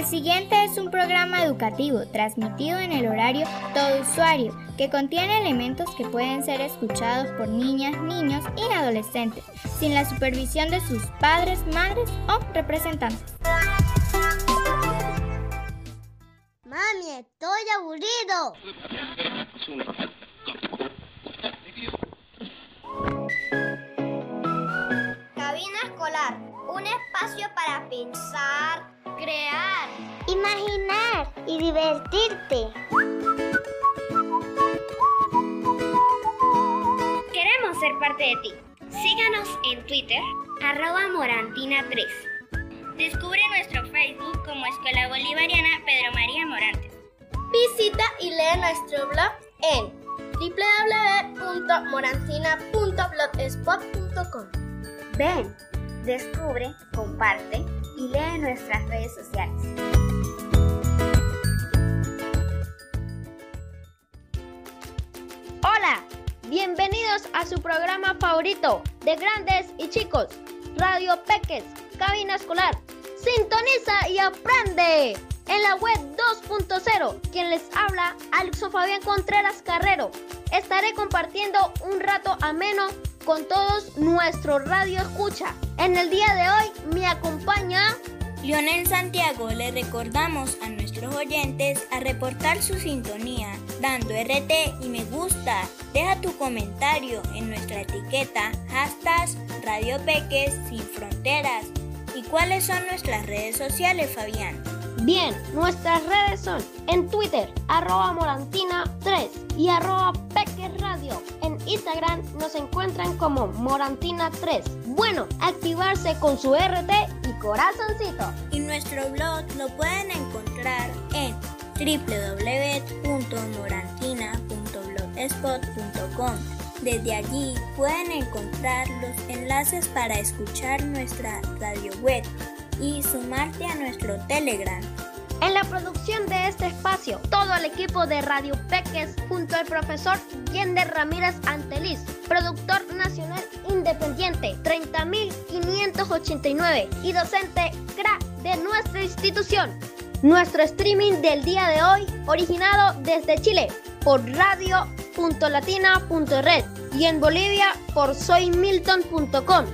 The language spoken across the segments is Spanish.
El siguiente es un programa educativo transmitido en el horario todo usuario que contiene elementos que pueden ser escuchados por niñas, niños y adolescentes sin la supervisión de sus padres, madres o representantes. Mami, estoy aburrido. Un espacio para pensar, crear, imaginar y divertirte. Queremos ser parte de ti. Síganos en Twitter, arroba morantina3. Descubre nuestro Facebook como Escuela Bolivariana Pedro María Morantes. Visita y lee nuestro blog en www.morantina.blogspot.com. Ven, descubre, comparte y lee nuestras redes sociales. Hola, bienvenidos a su programa favorito de grandes y chicos, Radio Peques, cabina escolar. Sintoniza y aprende. En la web 2.0, quien les habla, Alexo Fabián Contreras Carrero. Estaré compartiendo un rato ameno con todos nuestro radio escucha. En el día de hoy me acompaña Lionel Santiago le recordamos a nuestros oyentes a reportar su sintonía dando RT y me gusta. Deja tu comentario en nuestra etiqueta hashtag Radio Peques sin fronteras. ¿Y cuáles son nuestras redes sociales, Fabián? Bien, nuestras redes son en Twitter, arroba morantina3 y arroba pequesradio. En Instagram nos encuentran como morantina3. Bueno, activarse con su RT y corazoncito. Y nuestro blog lo pueden encontrar en www.morantina.blogspot.com. Desde allí pueden encontrar los enlaces para escuchar nuestra radio web y sumarte a nuestro Telegram. En la producción de este espacio, todo el equipo de Radio Peques junto al profesor Yender Ramírez Anteliz, productor nacional independiente 30589 y docente CRA de nuestra institución. Nuestro streaming del día de hoy, originado desde Chile por radio.latina.red y en Bolivia por soymilton.com.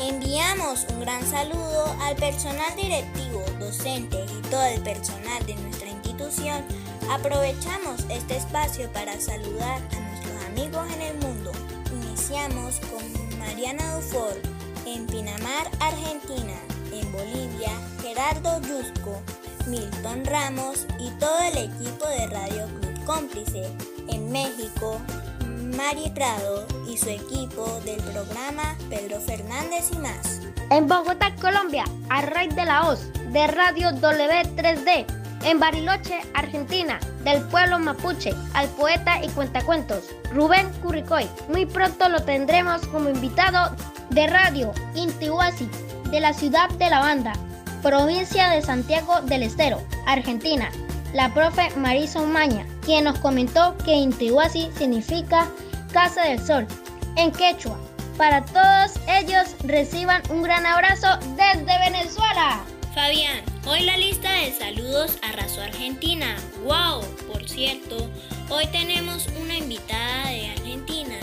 Enviamos un gran saludo al personal directivo, docente y todo el personal de nuestra institución. Aprovechamos este espacio para saludar a nuestros amigos en el mundo. Iniciamos con Mariana Dufour en Pinamar, Argentina, en Bolivia, Gerardo Yusco, Milton Ramos y todo el equipo de Radio Club Cómplice, en México, Mari Prado y su equipo del programa Pedro Fernández y más. En Bogotá, Colombia, a raíz de la Hoz, de Radio W3D. En Bariloche, Argentina, del pueblo mapuche, al poeta y cuentacuentos, Rubén Curricoy. Muy pronto lo tendremos como invitado de Radio Intihuasi, de la ciudad de La Banda, provincia de Santiago del Estero, Argentina. La profe Marisa Umaña, quien nos comentó que Intihuasi significa Casa del Sol en quechua. Para todos ellos reciban un gran abrazo desde Venezuela. Fabián, hoy la lista de saludos arrasó Argentina. ¡Wow! Por cierto, hoy tenemos una invitada de Argentina.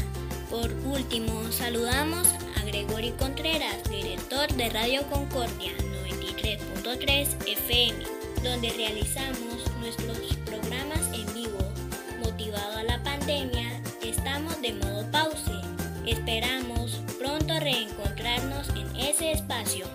Por último, saludamos a Gregory Contreras, director de Radio Concordia 93.3 FM, donde realizamos nuestros programas en vivo. Motivado a la pandemia, estamos de modo pause. Esperamos pronto reencontrarnos en ese espacio.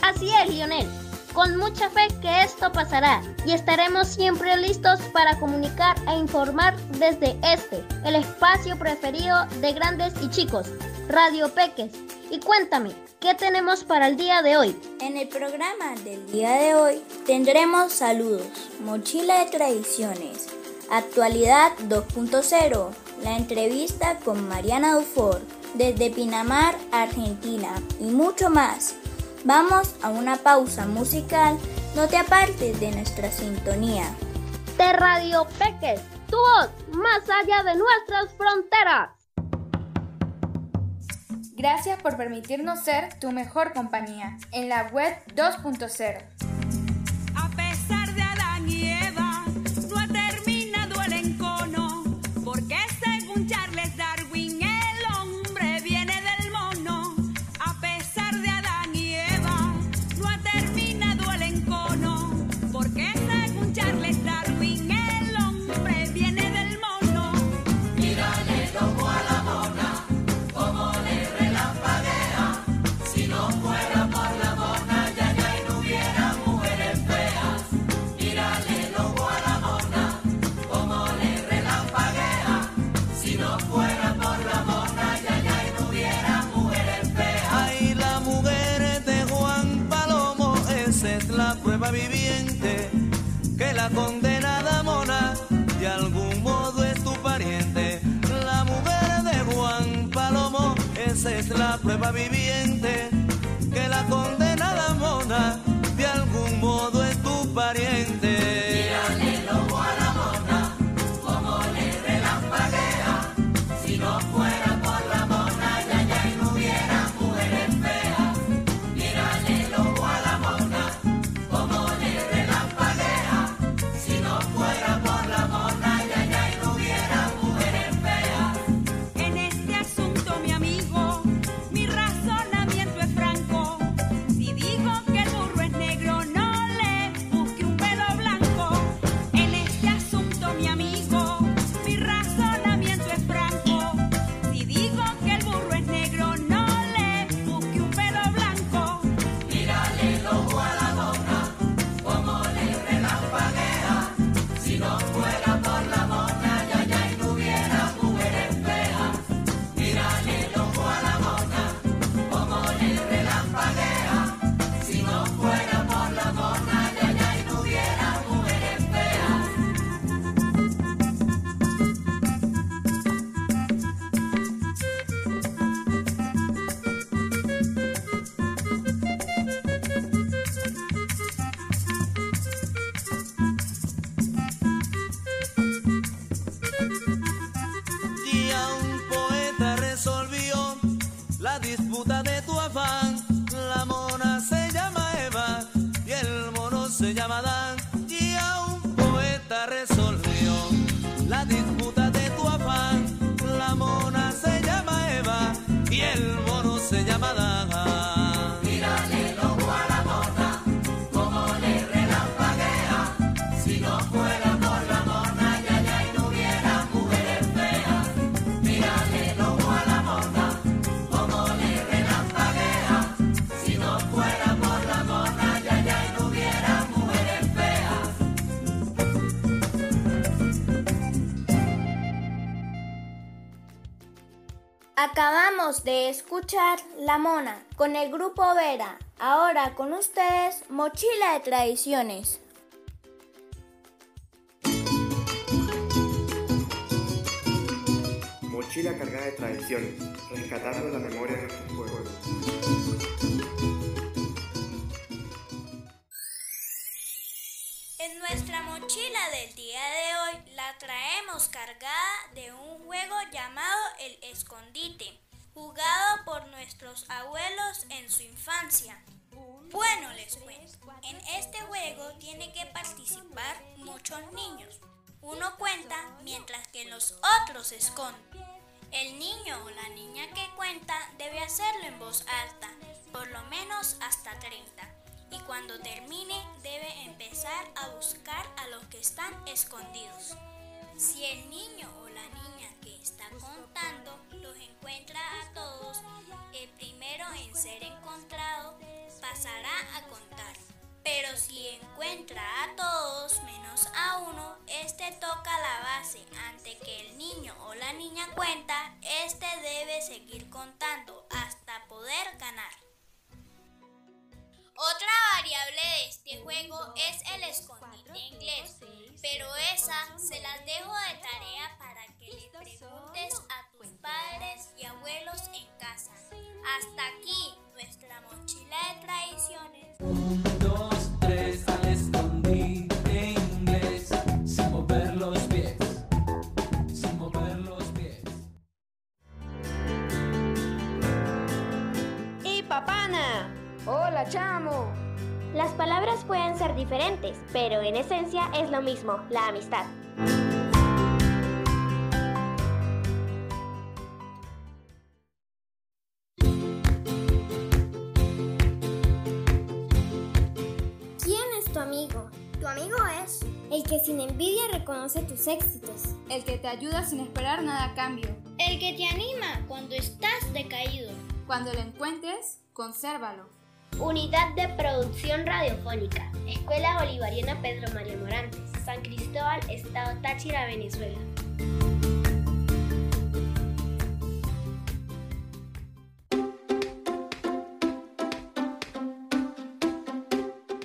Así es, Lionel. Con mucha fe que esto pasará y estaremos siempre listos para comunicar e informar desde este, el espacio preferido de grandes y chicos, Radio Peques. Y cuéntame, ¿qué tenemos para el día de hoy? En el programa del día de hoy tendremos saludos, mochila de tradiciones, actualidad 2.0, la entrevista con Mariana Dufour desde Pinamar, Argentina y mucho más. Vamos a una pausa musical, no te apartes de nuestra sintonía. De Radio Peques, tu voz más allá de nuestras fronteras. Gracias por permitirnos ser tu mejor compañía en la web 2.0. viviente, que la condenada Acabamos de escuchar La Mona con el grupo Vera. Ahora con ustedes, Mochila de Tradiciones. Mochila cargada de tradiciones, rescatando la memoria de nuestros pueblos. Nuestra mochila del día de hoy la traemos cargada de un juego llamado el escondite, jugado por nuestros abuelos en su infancia. Bueno, les cuento, en este juego tiene que participar muchos niños. Uno cuenta mientras que los otros esconden. El niño o la niña que cuenta debe hacerlo en voz alta, por lo menos hasta 30 y cuando termine debe empezar a buscar a los que están escondidos. Si el niño o la niña que está contando los encuentra a todos, el primero en ser encontrado pasará a contar. Pero si encuentra a todos menos a uno, este toca la base. Ante que el niño o la niña cuenta, este debe seguir contando hasta poder ganar. Otra variable de este juego es el escondite inglés, pero esa se las dejo de tarea para que le preguntes a tus padres y abuelos en casa. Hasta aquí nuestra mochila de tradiciones. Un, dos, tres, al escondite inglés, sin mover los pies, sin mover los pies. ¡Y papana! Hola, chamo. Las palabras pueden ser diferentes, pero en esencia es lo mismo, la amistad. ¿Quién es tu amigo? Tu amigo es el que sin envidia reconoce tus éxitos. El que te ayuda sin esperar nada a cambio. El que te anima cuando estás decaído. Cuando lo encuentres, consérvalo. Unidad de Producción Radiofónica, Escuela Bolivariana Pedro María Morantes, San Cristóbal, Estado Táchira, Venezuela.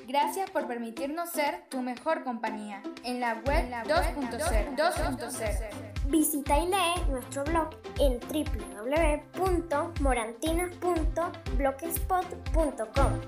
Gracias por permitirnos ser tu mejor compañía. En la web 2.0. 2.0. Visita y lee nuestro blog en www.morantinas.blogspot.com.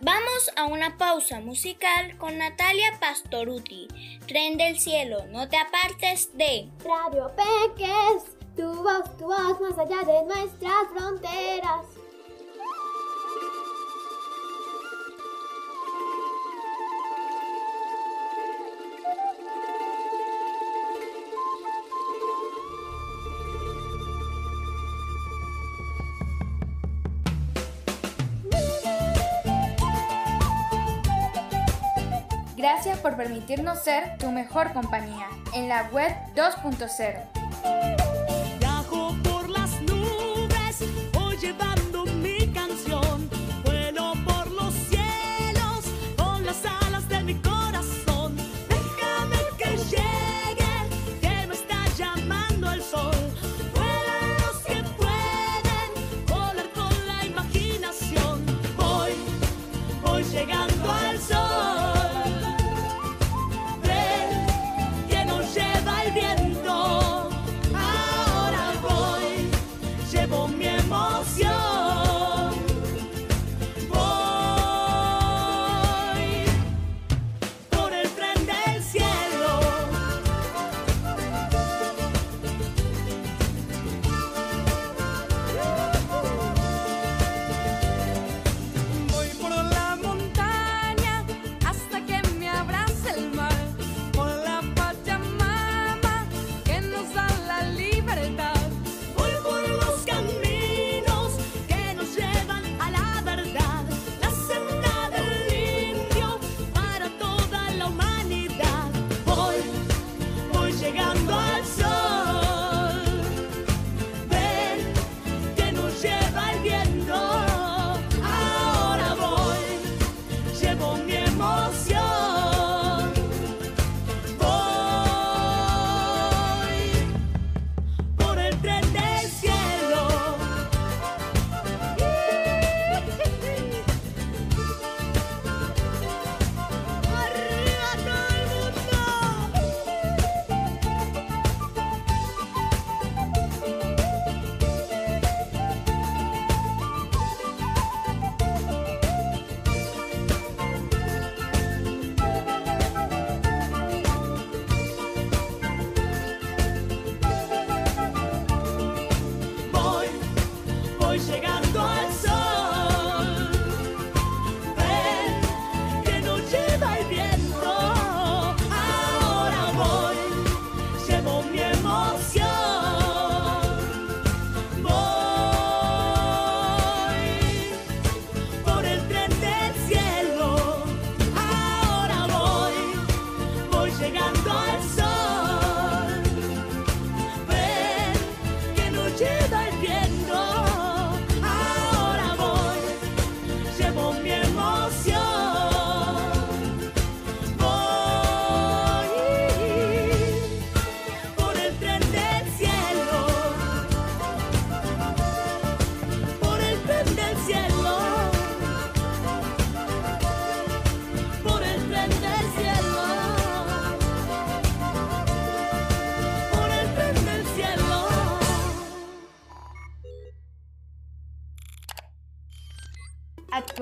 Vamos a una pausa musical con Natalia Pastoruti. Tren del cielo, no te apartes de Radio Peques, tu voz, tu voz más allá de nuestras fronteras. Permitirnos ser tu mejor compañía en la web 2.0.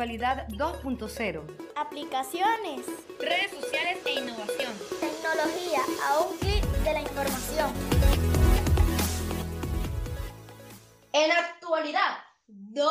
Actualidad 2.0. aplicaciones. Redes sociales e innovación. Tecnología a un clic de la información. En actualidad 2.0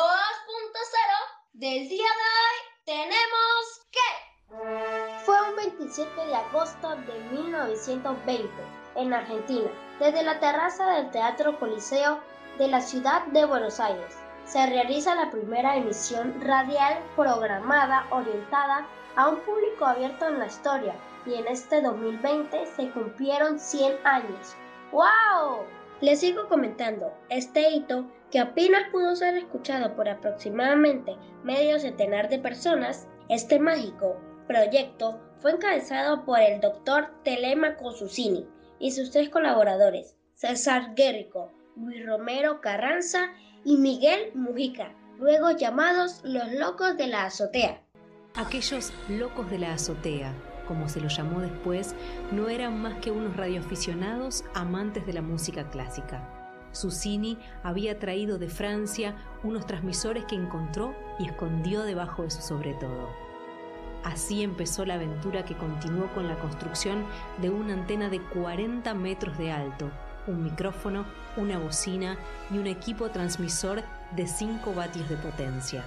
del día de hoy tenemos que... Fue un 27 de agosto de 1920 en Argentina, desde la terraza del Teatro Coliseo de la ciudad de Buenos Aires. Se realiza la primera emisión radial programada orientada a un público abierto en la historia y en este 2020 se cumplieron 100 años. ¡Wow! Les sigo comentando, este hito, que apenas pudo ser escuchado por aproximadamente medio centenar de personas, este mágico proyecto fue encabezado por el doctor Telemaco Susini y sus tres colaboradores, César Guerrico, Luis Romero Carranza y Miguel Mujica, luego llamados los locos de la azotea. Aquellos locos de la azotea, como se los llamó después, no eran más que unos radioaficionados amantes de la música clásica. Susini había traído de Francia unos transmisores que encontró y escondió debajo de su sobretodo. Así empezó la aventura que continuó con la construcción de una antena de 40 metros de alto, un micrófono, una bocina y un equipo transmisor de 5 vatios de potencia.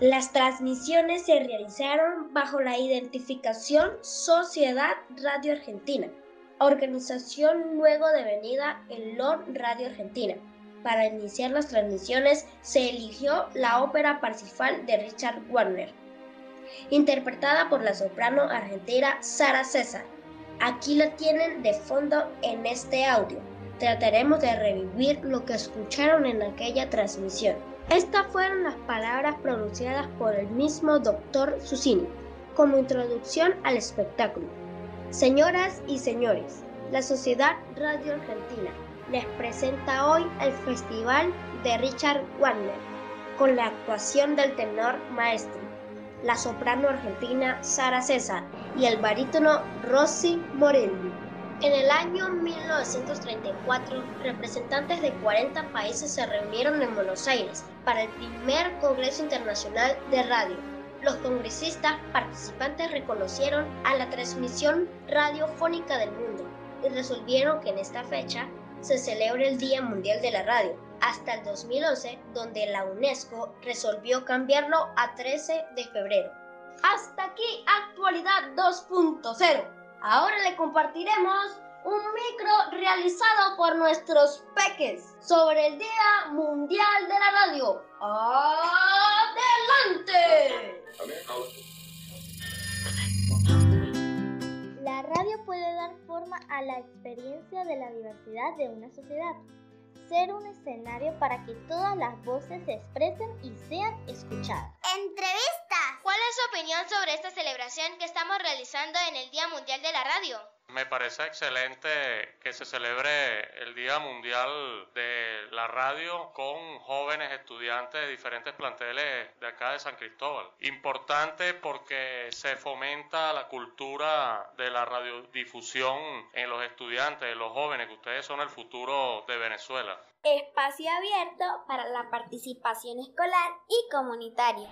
Las transmisiones se realizaron bajo la identificación Sociedad Radio Argentina, organización luego devenida en LOR Radio Argentina. Para iniciar las transmisiones se eligió la ópera Parsifal de Richard Wagner, interpretada por la soprano argentina Sara César. Aquí la tienen de fondo en este audio. Trataremos de revivir lo que escucharon en aquella transmisión. Estas fueron las palabras pronunciadas por el mismo doctor Susini como introducción al espectáculo. Señoras y señores, la Sociedad Radio Argentina les presenta hoy el Festival de Richard Wagner con la actuación del tenor maestro, la soprano argentina Sara César y el barítono Rossi Morelli. En el año 1934, representantes de 40 países se reunieron en Buenos Aires para el primer Congreso Internacional de Radio. Los congresistas participantes reconocieron a la transmisión radiofónica del mundo y resolvieron que en esta fecha se celebre el Día Mundial de la Radio, hasta el 2011, donde la UNESCO resolvió cambiarlo a 13 de febrero. Hasta aquí Actualidad 2.0. Ahora le compartiremos un micro realizado por nuestros peques sobre el Día Mundial de la Radio. ¡Adelante! La radio puede dar forma a la experiencia de la diversidad de una sociedad, ser un escenario para que todas las voces se expresen y sean escuchadas. ¡Entrevista! ¿Cuál es su opinión sobre esta celebración que estamos realizando en el Día Mundial de la Radio? Me parece excelente que se celebre el Día Mundial de la Radio con jóvenes estudiantes de diferentes planteles de acá de San Cristóbal. Importante porque se fomenta la cultura de la radiodifusión en los estudiantes, en los jóvenes, que ustedes son el futuro de Venezuela. Espacio abierto para la participación escolar y comunitaria.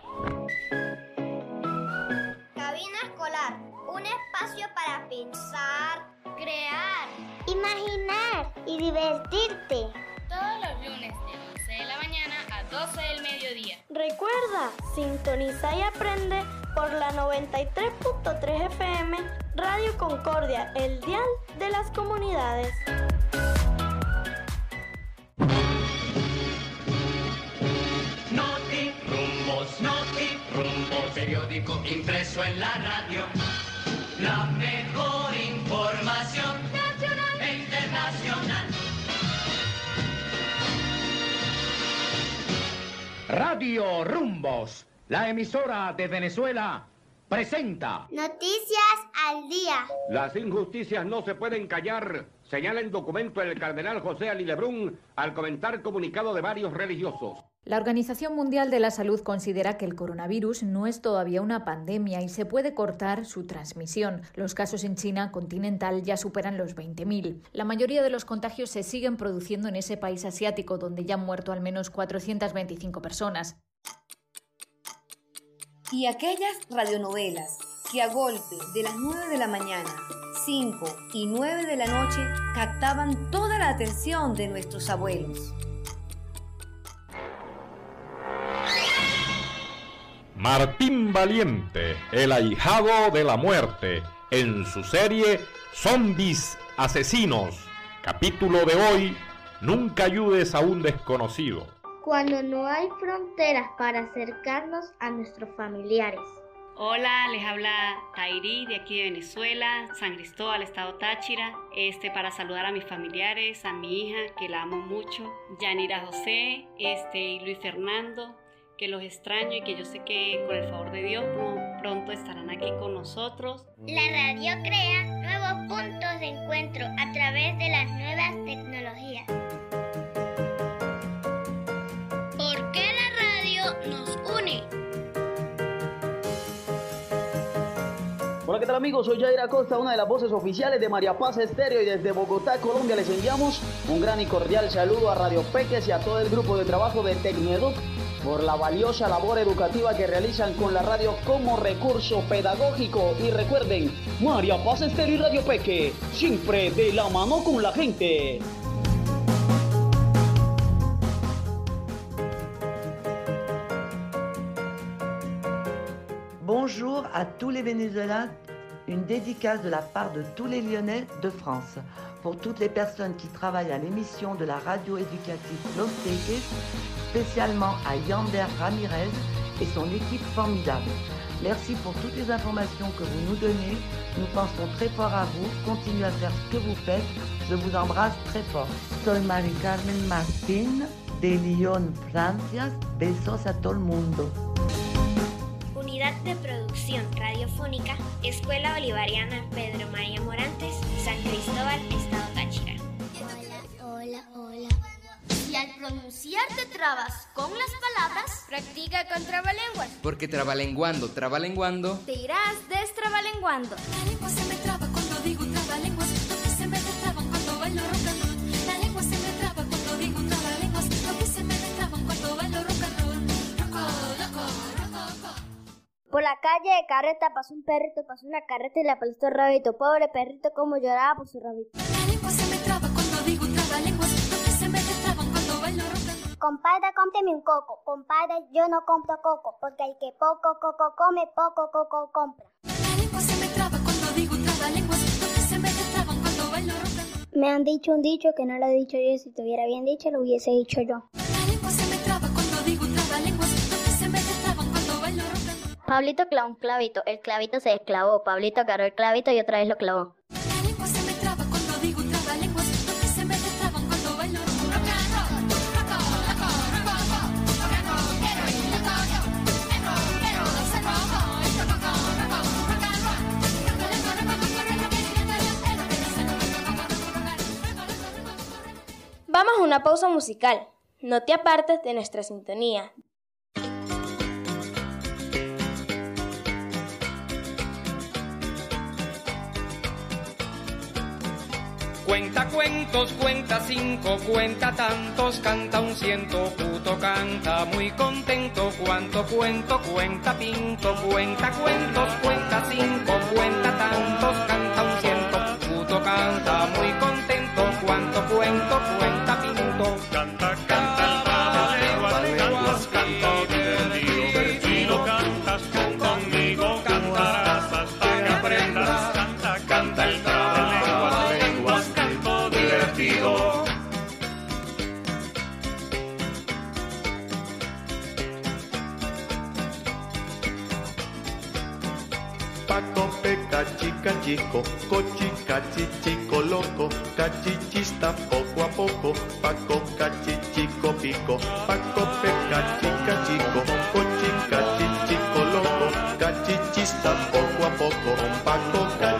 Un espacio para pensar, crear, imaginar y divertirte. Todos los lunes de 11 de la mañana a 12 del mediodía. Recuerda, sintoniza y aprende por la 93.3 FM Radio Concordia, el dial de las comunidades. Noti Rumbos, Noti Rumbos, periódico impreso en la radio. La mejor información nacional e internacional. Radio Rumbos, la emisora de Venezuela, presenta. Noticias al día. Las injusticias no se pueden callar, señala el documento del cardenal José Ali Lebrun al comentar comunicado de varios religiosos. La Organización Mundial de la Salud considera que el coronavirus no es todavía una pandemia y se puede cortar su transmisión. Los casos en China continental ya superan los 20.000. La mayoría de los contagios se siguen produciendo en ese país asiático, donde ya han muerto al menos 425 personas. Y aquellas radionovelas que a golpe de las 9 de la mañana, 5 y 9 de la noche captaban toda la atención de nuestros abuelos. Martín Valiente, el ahijado de la muerte, en su serie Zombies Asesinos. Capítulo de hoy, Nunca ayudes a un desconocido. Cuando no hay fronteras para acercarnos a nuestros familiares. Hola, les habla Tairi de aquí de Venezuela, San Cristóbal, Estado Táchira. Este para saludar a mis familiares, a mi hija que la amo mucho, Yanira José, este y Luis Fernando, que los extraño y que yo sé que con el favor de Dios pronto estarán aquí con nosotros. La radio crea nuevos puntos de encuentro a través de las nuevas tecnologías. ¿Por qué la radio nos une? ¿qué tal amigos? Soy Jair Acosta, una de las voces oficiales de María Paz Estéreo y desde Bogotá, Colombia les enviamos un gran y cordial saludo a Radio Peques y a todo el grupo de trabajo de Tecneduc por la valiosa labor educativa que realizan con la radio como recurso pedagógico. Y recuerden, María Paz Estéreo y Radio Peque, siempre de la mano con la gente. Bonjour à tous les Vénézuéliens, une dédicace de la part de tous les Lyonnais de France. Pour toutes les personnes qui travaillent à l'émission de la radio éducative Los spécialement à Yander Ramirez et son équipe formidable. Merci pour toutes les informations que vous nous donnez. Nous pensons très fort à vous. Continuez à faire ce que vous faites. Je vous embrasse très fort. Soy Mari Carmen Martín de Lyon, Francia. Besos a todo el mundo. De Producción Radiofónica, Escuela Bolivariana Pedro María Morantes, San Cristóbal, Estado Táchira. Hola, hola. Y al pronunciar te trabas con las palabras, practica con trabalenguas. Porque trabalenguando, trabalenguando, Te irás destrabalenguando. La lengua se me traba Por la calle de carreta pasó un perrito, pasó una carreta y le aplastó el rabito. Pobre perrito, como lloraba por su rabito. La lengua se me traba cuando digo trabalenguas, lo que se me destraban cuando bailo rock and roll. Compadre, cómprame un coco. Compadre, yo no compro coco, porque el que poco coco come, poco coco compra. La lengua se me traba cuando digo trabalenguas, lo que se me destraban cuando bailo rock and roll. Me han dicho un dicho que no lo he dicho yo. Si tuviera bien dicho, lo hubiese dicho yo. Pablito clavó un clavito, el clavito se desclavó. Pablito agarró el clavito y otra vez lo clavó. La lengua se me traba cuando digo trabalenguas, lo que se Cuenta cuentos, cuenta cinco, cuenta tantos, canta un ciento, puto canta muy contento, cuanto cuento, cuenta pinto, cuenta cuentos, cuenta cinco, cuenta tantos, canta un ciento, puto canta muy contento, cuanto cuento, cuenta pinto, canta, peca, chica, chico, cochi, cachi, chico, loco, cachichista poco a poco, Paco, cachi, chico, pico, Paco, peca, chica, chico, cochi, cachi, chico, loco, cachichista poco a poco, Paco, cachi,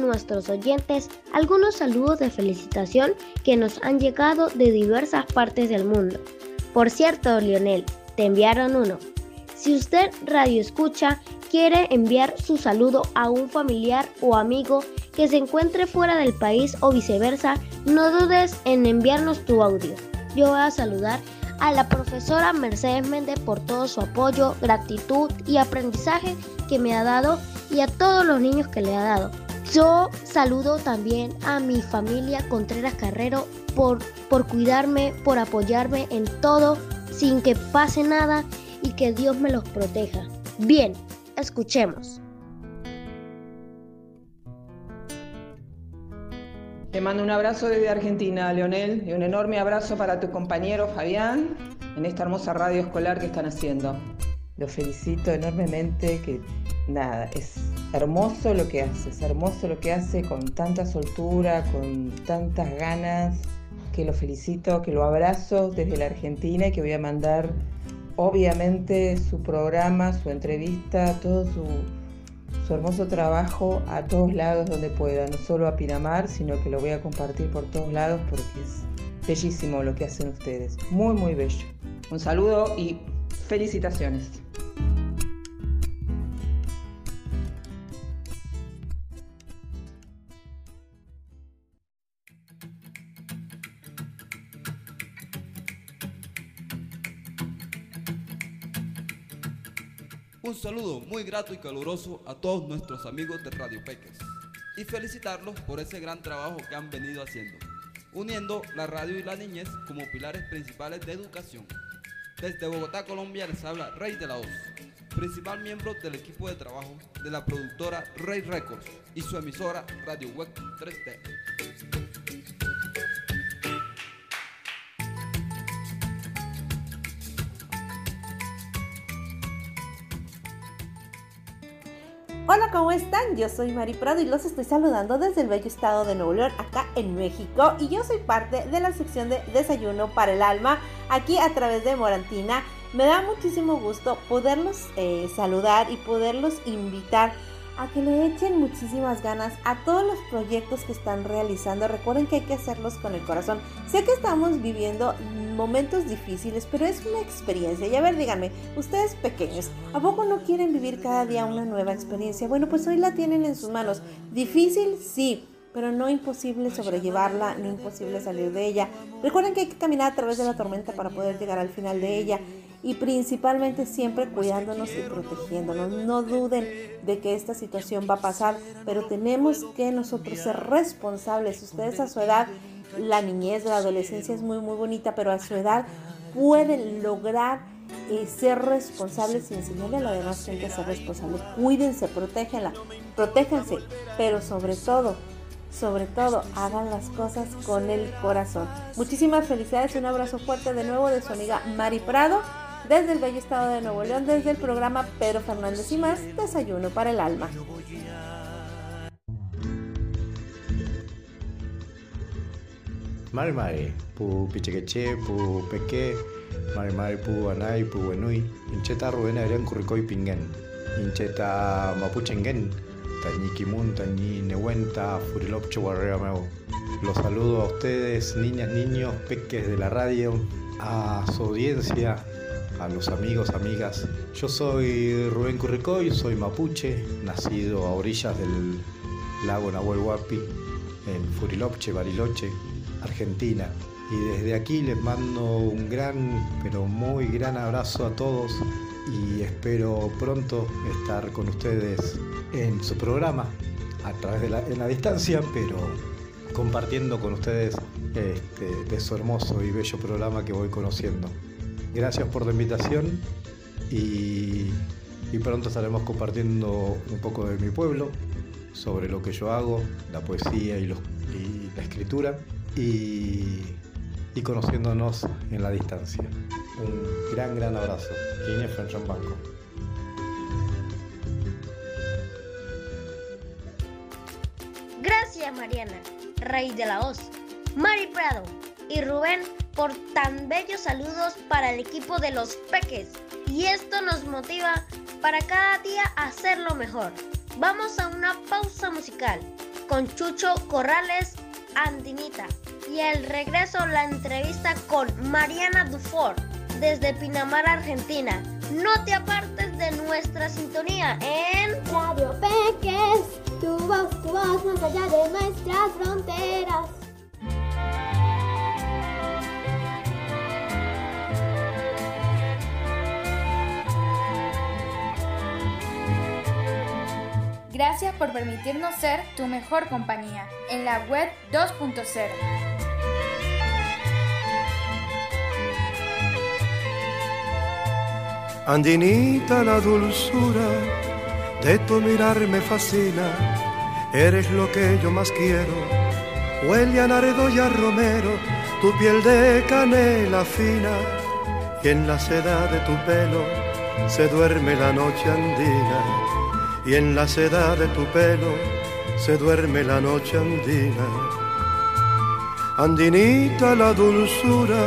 nuestros oyentes algunos saludos de felicitación que nos han llegado de diversas partes del mundo. Por cierto, Lionel, te enviaron uno. Si usted radio escucha quiere enviar su saludo a un familiar o amigo que se encuentre fuera del país o viceversa, no dudes en enviarnos tu audio. Yo voy a saludar a la profesora Mercedes Méndez por todo su apoyo, gratitud y aprendizaje que me ha dado y a todos los niños que le ha dado. Yo saludo también a mi familia Contreras Carrero por, por cuidarme, por apoyarme en todo sin que pase nada y que Dios me los proteja. Bien, escuchemos. Te mando un abrazo desde Argentina, Leonel, y un enorme abrazo para tu compañero Fabián en esta hermosa radio escolar que están haciendo. Lo felicito enormemente, que nada, es hermoso lo que hace, hermoso lo que hace con tanta soltura, con tantas ganas, que lo felicito, que lo abrazo desde la Argentina y que voy a mandar obviamente su programa, su entrevista, todo su, su hermoso trabajo a todos lados donde pueda, no solo a Pinamar, sino que lo voy a compartir por todos lados porque es bellísimo lo que hacen ustedes, muy muy bello. Un saludo y felicitaciones. Saludo muy grato y caluroso a todos nuestros amigos de Radio Peques y felicitarlos por ese gran trabajo que han venido haciendo, uniendo la radio y la niñez como pilares principales de educación. Desde Bogotá, Colombia, les habla Rey de la Hoz, principal miembro del equipo de trabajo de la productora Rey Records y su emisora Radio Web 3D. Hola, ¿cómo están? Yo soy Mari Prado y los estoy saludando desde el bello estado de Nuevo León, acá en México. Y yo soy parte de la sección de Desayuno para el Alma, aquí a través de Morantina. Me da muchísimo gusto poderlos eh, saludar y poderlos invitar a que le echen muchísimas ganas a todos los proyectos que están realizando. Recuerden que hay que hacerlos con el corazón. Sé que estamos viviendo momentos difíciles, pero es una experiencia. Y a ver, díganme, ustedes pequeños, ¿a poco no quieren vivir cada día una nueva experiencia? Bueno, pues hoy la tienen en sus manos. Difícil, sí. Pero no imposible sobrellevarla, no imposible salir de ella. Recuerden que hay que caminar a través de la tormenta para poder llegar al final de ella y principalmente siempre cuidándonos y protegiéndonos. No duden de que esta situación va a pasar, pero tenemos que nosotros ser responsables. Ustedes a su edad, la niñez, la adolescencia es muy muy bonita, pero a su edad pueden lograr eh, ser responsables y enseñarle a la demás gente a ser responsable. Cuídense, protégenla, protéjanse, pero sobre todo sobre todo hagan las cosas con el corazón. Muchísimas felicidades, un abrazo fuerte de nuevo de su amiga Mari Prado desde el bello estado de Nuevo León, desde el programa Pedro Fernández y más, Desayuno para el Alma. Mari mari, pu pichequeche, pu peque, mari mari pu anai, pu wenui, incheta ruena erian kurikoi pingen, incheta mapuchengen, tañi kimun, tañi nehuenta, furilop meu. Los saludo a ustedes, niñas, niños, peques de la radio, a su audiencia, a los amigos, amigas. Yo soy Rubén Curricoy, soy mapuche, nacido a orillas del lago Nahuel Huapi, en Furilopche, Bariloche, Argentina. Y desde aquí les mando un gran, pero muy gran abrazo a todos y espero pronto estar con ustedes en su programa, a través de la, en la distancia, pero compartiendo con ustedes este, de su hermoso y bello programa que voy conociendo. Gracias por la invitación y, pronto estaremos compartiendo un poco de mi pueblo, sobre lo que yo hago, la poesía y, la escritura y, y, conociéndonos en la distancia. Un gran, gran abrazo. Quiñe Banco. Gracias Mariana, Rey de la Hoz, Mari Prado y Rubén por tan bellos saludos para el equipo de los peques. y esto nos motiva para cada día hacerlo mejor. Vamos a una pausa musical con Chucho Corrales Andinita y al regreso la entrevista con Mariana Dufour desde Pinamar, Argentina. No te apartes de nuestra sintonía en Radio Peques, tu voz, tu voz más allá de nuestras fronteras. Gracias por permitirnos ser tu mejor compañía en la web 2.0. Andinita, la dulzura de tu mirar me fascina. Eres lo que yo más quiero. Huele a naredo y a romero, tu piel de canela fina. Y en la seda de tu pelo se duerme la noche andina. Y en la seda de tu pelo se duerme la noche andina. Andinita, la dulzura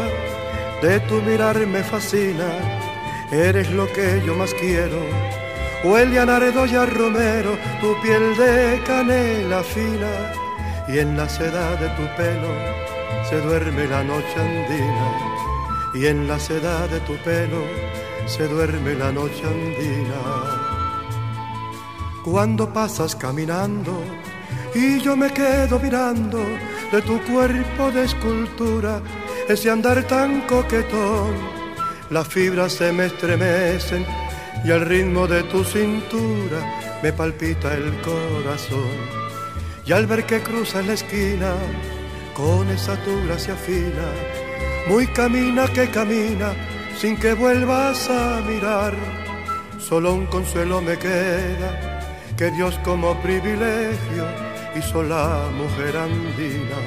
de tu mirar me fascina eres lo que yo más quiero. Huele a naredo y a romero, tu piel de canela fina, y en la seda de tu pelo se duerme la noche andina, y en la seda de tu pelo se duerme la noche andina. Cuando pasas caminando y yo me quedo mirando de tu cuerpo de escultura, ese andar tan coquetón las fibras se me estremecen y al ritmo de tu cintura me palpita el corazón. Y al ver que cruzas la esquina con esa tu gracia fina, muy camina que camina sin que vuelvas a mirar, solo un consuelo me queda, que Dios como privilegio hizo la mujer andina,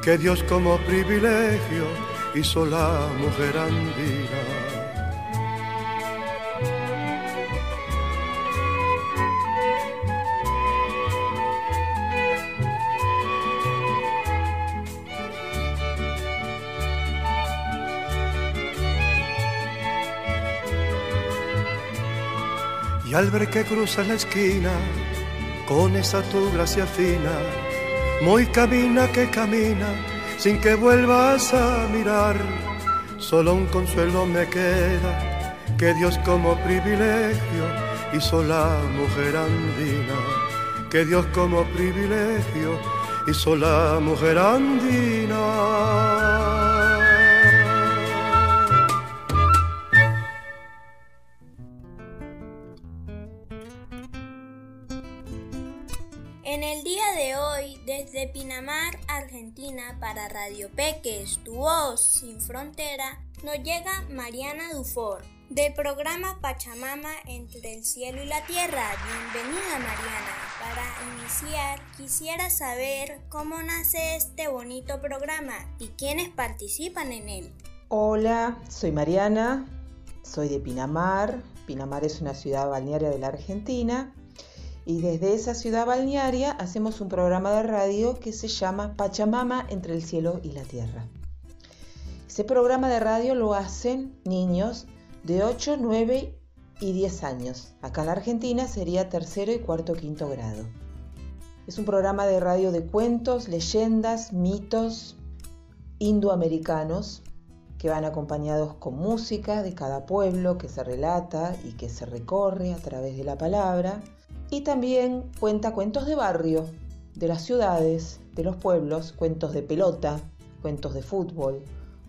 que Dios como privilegio hizo la mujer andina. Al ver que cruzas la esquina con esa tu gracia fina, muy camina que camina sin que vuelvas a mirar. Solo un consuelo me queda, que Dios como privilegio hizo la mujer andina. Que Dios como privilegio hizo la mujer andina. Desde Pinamar, Argentina, para Radio Peques, tu voz sin frontera, nos llega Mariana Dufour, del programa Pachamama entre el cielo y la tierra. Bienvenida Mariana. Para iniciar, quisiera saber cómo nace este bonito programa y quiénes participan en él. Hola, soy Mariana, soy de Pinamar. Pinamar es una ciudad balnearia de la Argentina y desde esa ciudad balnearia hacemos un programa de radio que se llama Pachamama entre el cielo y la tierra. Ese programa de radio lo hacen niños de 8, 9 y 10 años. Acá en Argentina sería tercero y cuarto quinto grado. Es un programa de radio de cuentos, leyendas, mitos indoamericanos que van acompañados con música de cada pueblo que se relata y que se recorre a través de la palabra y también cuenta cuentos de barrio, de las ciudades, de los pueblos, cuentos de pelota, cuentos de fútbol,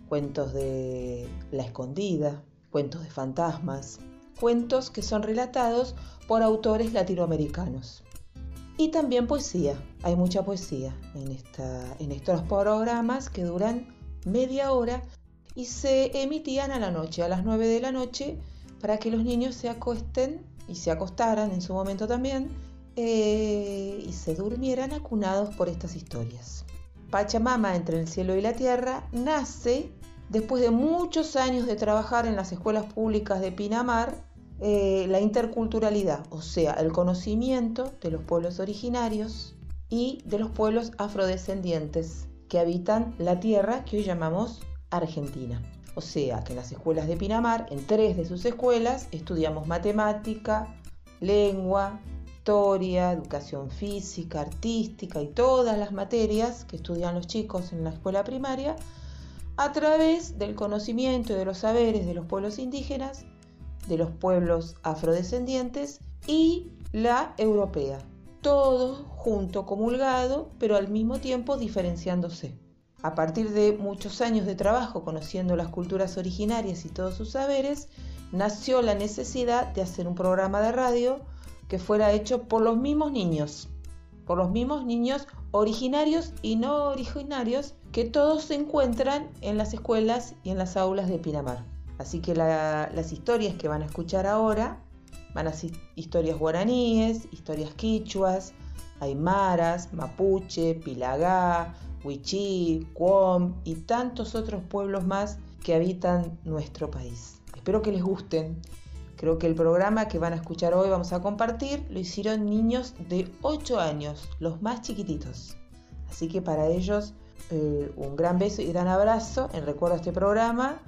cuentos de la escondida, cuentos de fantasmas, cuentos que son relatados por autores latinoamericanos. Y también poesía, hay mucha poesía en, estos programas que duran media hora y se emitían a la noche, a las 9 de la noche, para que los niños se acuesten y se acostaran en su momento también eh, y se durmieran acunados por estas historias. Pachamama entre el cielo y la tierra nace después de muchos años de trabajar en las escuelas públicas de Pinamar eh, la interculturalidad, o sea, el conocimiento de los pueblos originarios y de los pueblos afrodescendientes que habitan la tierra que hoy llamamos Argentina. O sea que en las escuelas de Pinamar, en tres de sus escuelas, estudiamos matemática, lengua, historia, educación física, artística y todas las materias que estudian los chicos en la escuela primaria a través del conocimiento y de los saberes de los pueblos indígenas, de los pueblos afrodescendientes y la europea. Todo junto, comulgado, pero al mismo tiempo diferenciándose. A partir de muchos años de trabajo conociendo las culturas originarias y todos sus saberes, nació la necesidad de hacer un programa de radio que fuera hecho por los mismos niños, por los mismos niños originarios y no originarios que todos se encuentran en las escuelas y en las aulas de Pinamar. Así que la, las historias que van a escuchar ahora van a ser historias guaraníes, historias quichuas, aymaras, mapuche, pilagá, huichí, cuom y tantos otros pueblos más que habitan nuestro país. Espero que les gusten. Creo que el programa que van a escuchar hoy, vamos a compartir, lo hicieron niños de 8 años, los más chiquititos. Así que para ellos eh, un gran beso y gran abrazo en recuerdo a este programa,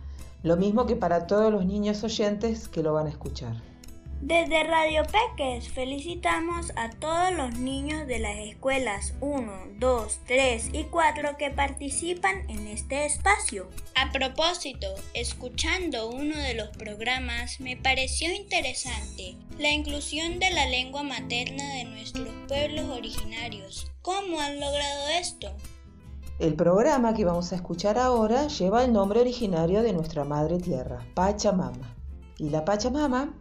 lo mismo que para todos los niños oyentes que lo van a escuchar. Desde Radio Peques felicitamos a todos los niños de las escuelas 1, 2, 3 y 4 que participan en este espacio. A propósito, escuchando uno de los programas me pareció interesante la inclusión de la lengua materna de nuestros pueblos originarios. ¿Cómo han logrado esto? El programa que vamos a escuchar ahora lleva el nombre originario de nuestra madre tierra, Pachamama. Y la Pachamama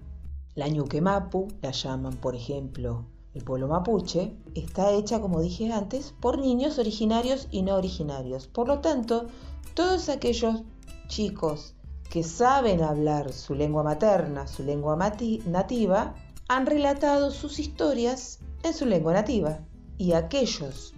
la ñuquemapu, la llaman por ejemplo el pueblo mapuche, está hecha, como dije antes, por niños originarios y no originarios. Por lo tanto, todos aquellos chicos que saben hablar su lengua materna, su lengua nativa, han relatado sus historias en su lengua nativa. Y aquellos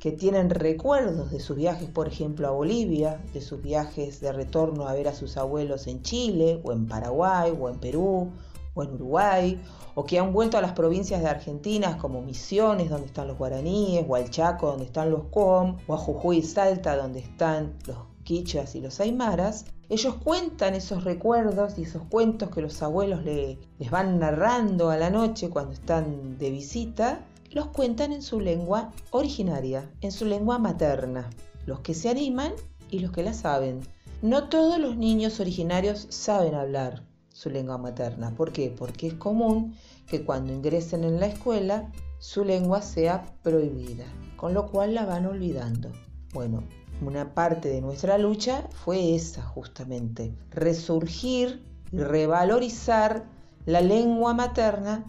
que tienen recuerdos de sus viajes, por ejemplo, a Bolivia, de sus viajes de retorno a ver a sus abuelos en Chile, o en Paraguay, o en Perú, o en Uruguay, o que han vuelto a las provincias de Argentina como Misiones, donde están los guaraníes, o al Chaco, donde están los com, o a Jujuy y Salta, donde están los quichas y los aymaras, ellos cuentan esos recuerdos y esos cuentos que los abuelos les van narrando a la noche cuando están de visita, los cuentan en su lengua originaria, en su lengua materna, los que se animan y los que la saben. No todos los niños originarios saben hablar, su lengua materna. ¿Por qué? Porque es común que cuando ingresen en la escuela su lengua sea prohibida, con lo cual la van olvidando. Bueno, una parte de nuestra lucha fue esa justamente, resurgir y revalorizar la lengua materna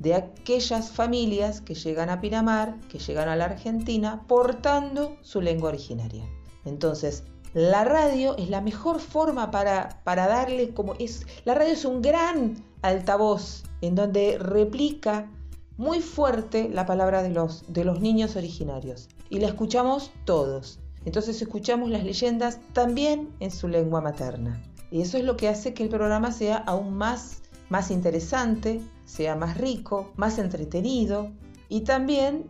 de aquellas familias que llegan a Pinamar, que llegan a la Argentina, portando su lengua originaria. Entonces, la radio es la mejor forma para, para darle como es. La radio es un gran altavoz en donde replica muy fuerte la palabra de los, de los niños originarios. Y la escuchamos todos. Entonces escuchamos las leyendas también en su lengua materna. Y eso es lo que hace que el programa sea aún más, más interesante, sea más rico, más entretenido y también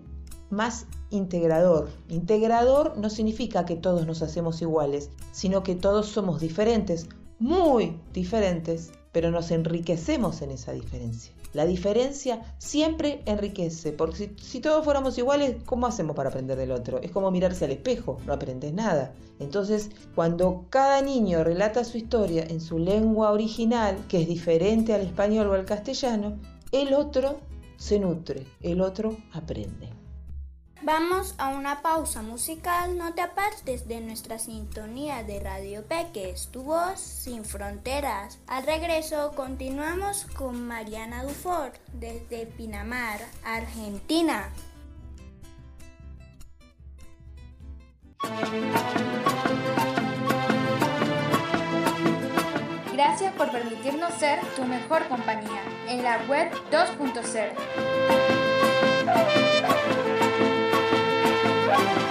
más integrador. Integrador no significa que todos nos hacemos iguales, sino que todos somos diferentes, muy diferentes, pero nos enriquecemos en esa diferencia. La diferencia siempre enriquece, porque si, todos fuéramos iguales, ¿cómo hacemos para aprender del otro? Es como mirarse al espejo, no aprendes nada. Entonces, cuando cada niño relata su historia en su lengua original, que es diferente al español o al castellano, el otro se nutre, el otro aprende. Vamos a una pausa musical, no te apartes de nuestra sintonía de Radio Peques, tu voz sin fronteras. Al regreso continuamos con Mariana Dufort desde Pinamar, Argentina. Gracias por permitirnos ser tu mejor compañía en la web 2.0. Los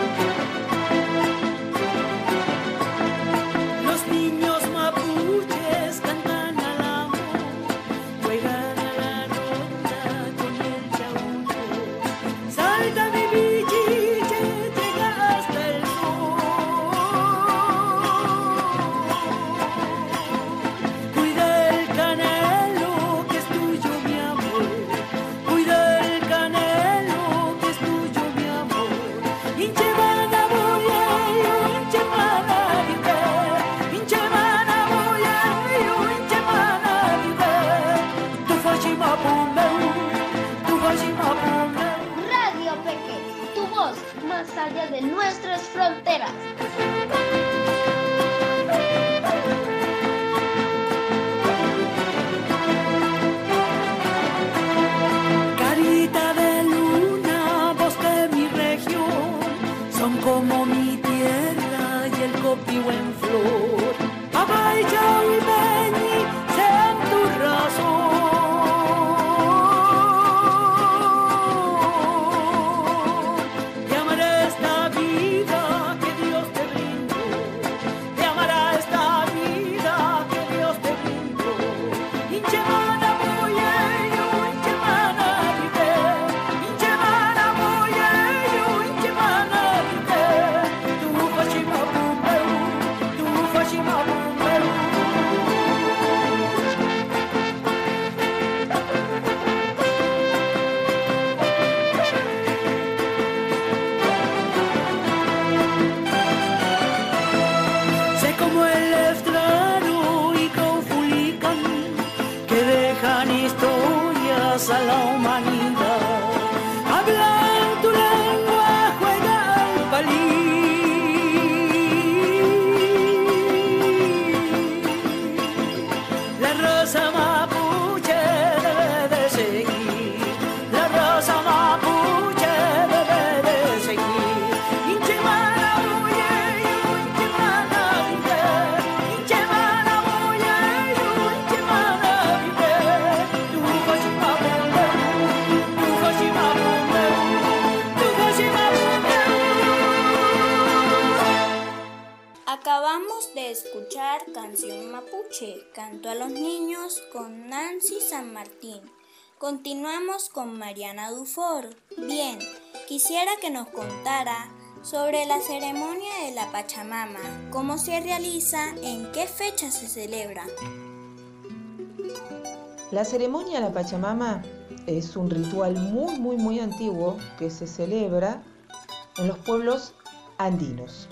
Mariana Dufour. Bien, quisiera que nos contara sobre la ceremonia de la Pachamama, cómo se realiza, en qué fecha se celebra. La ceremonia de la Pachamama es un ritual muy, muy, muy antiguo que se celebra en los pueblos andinos.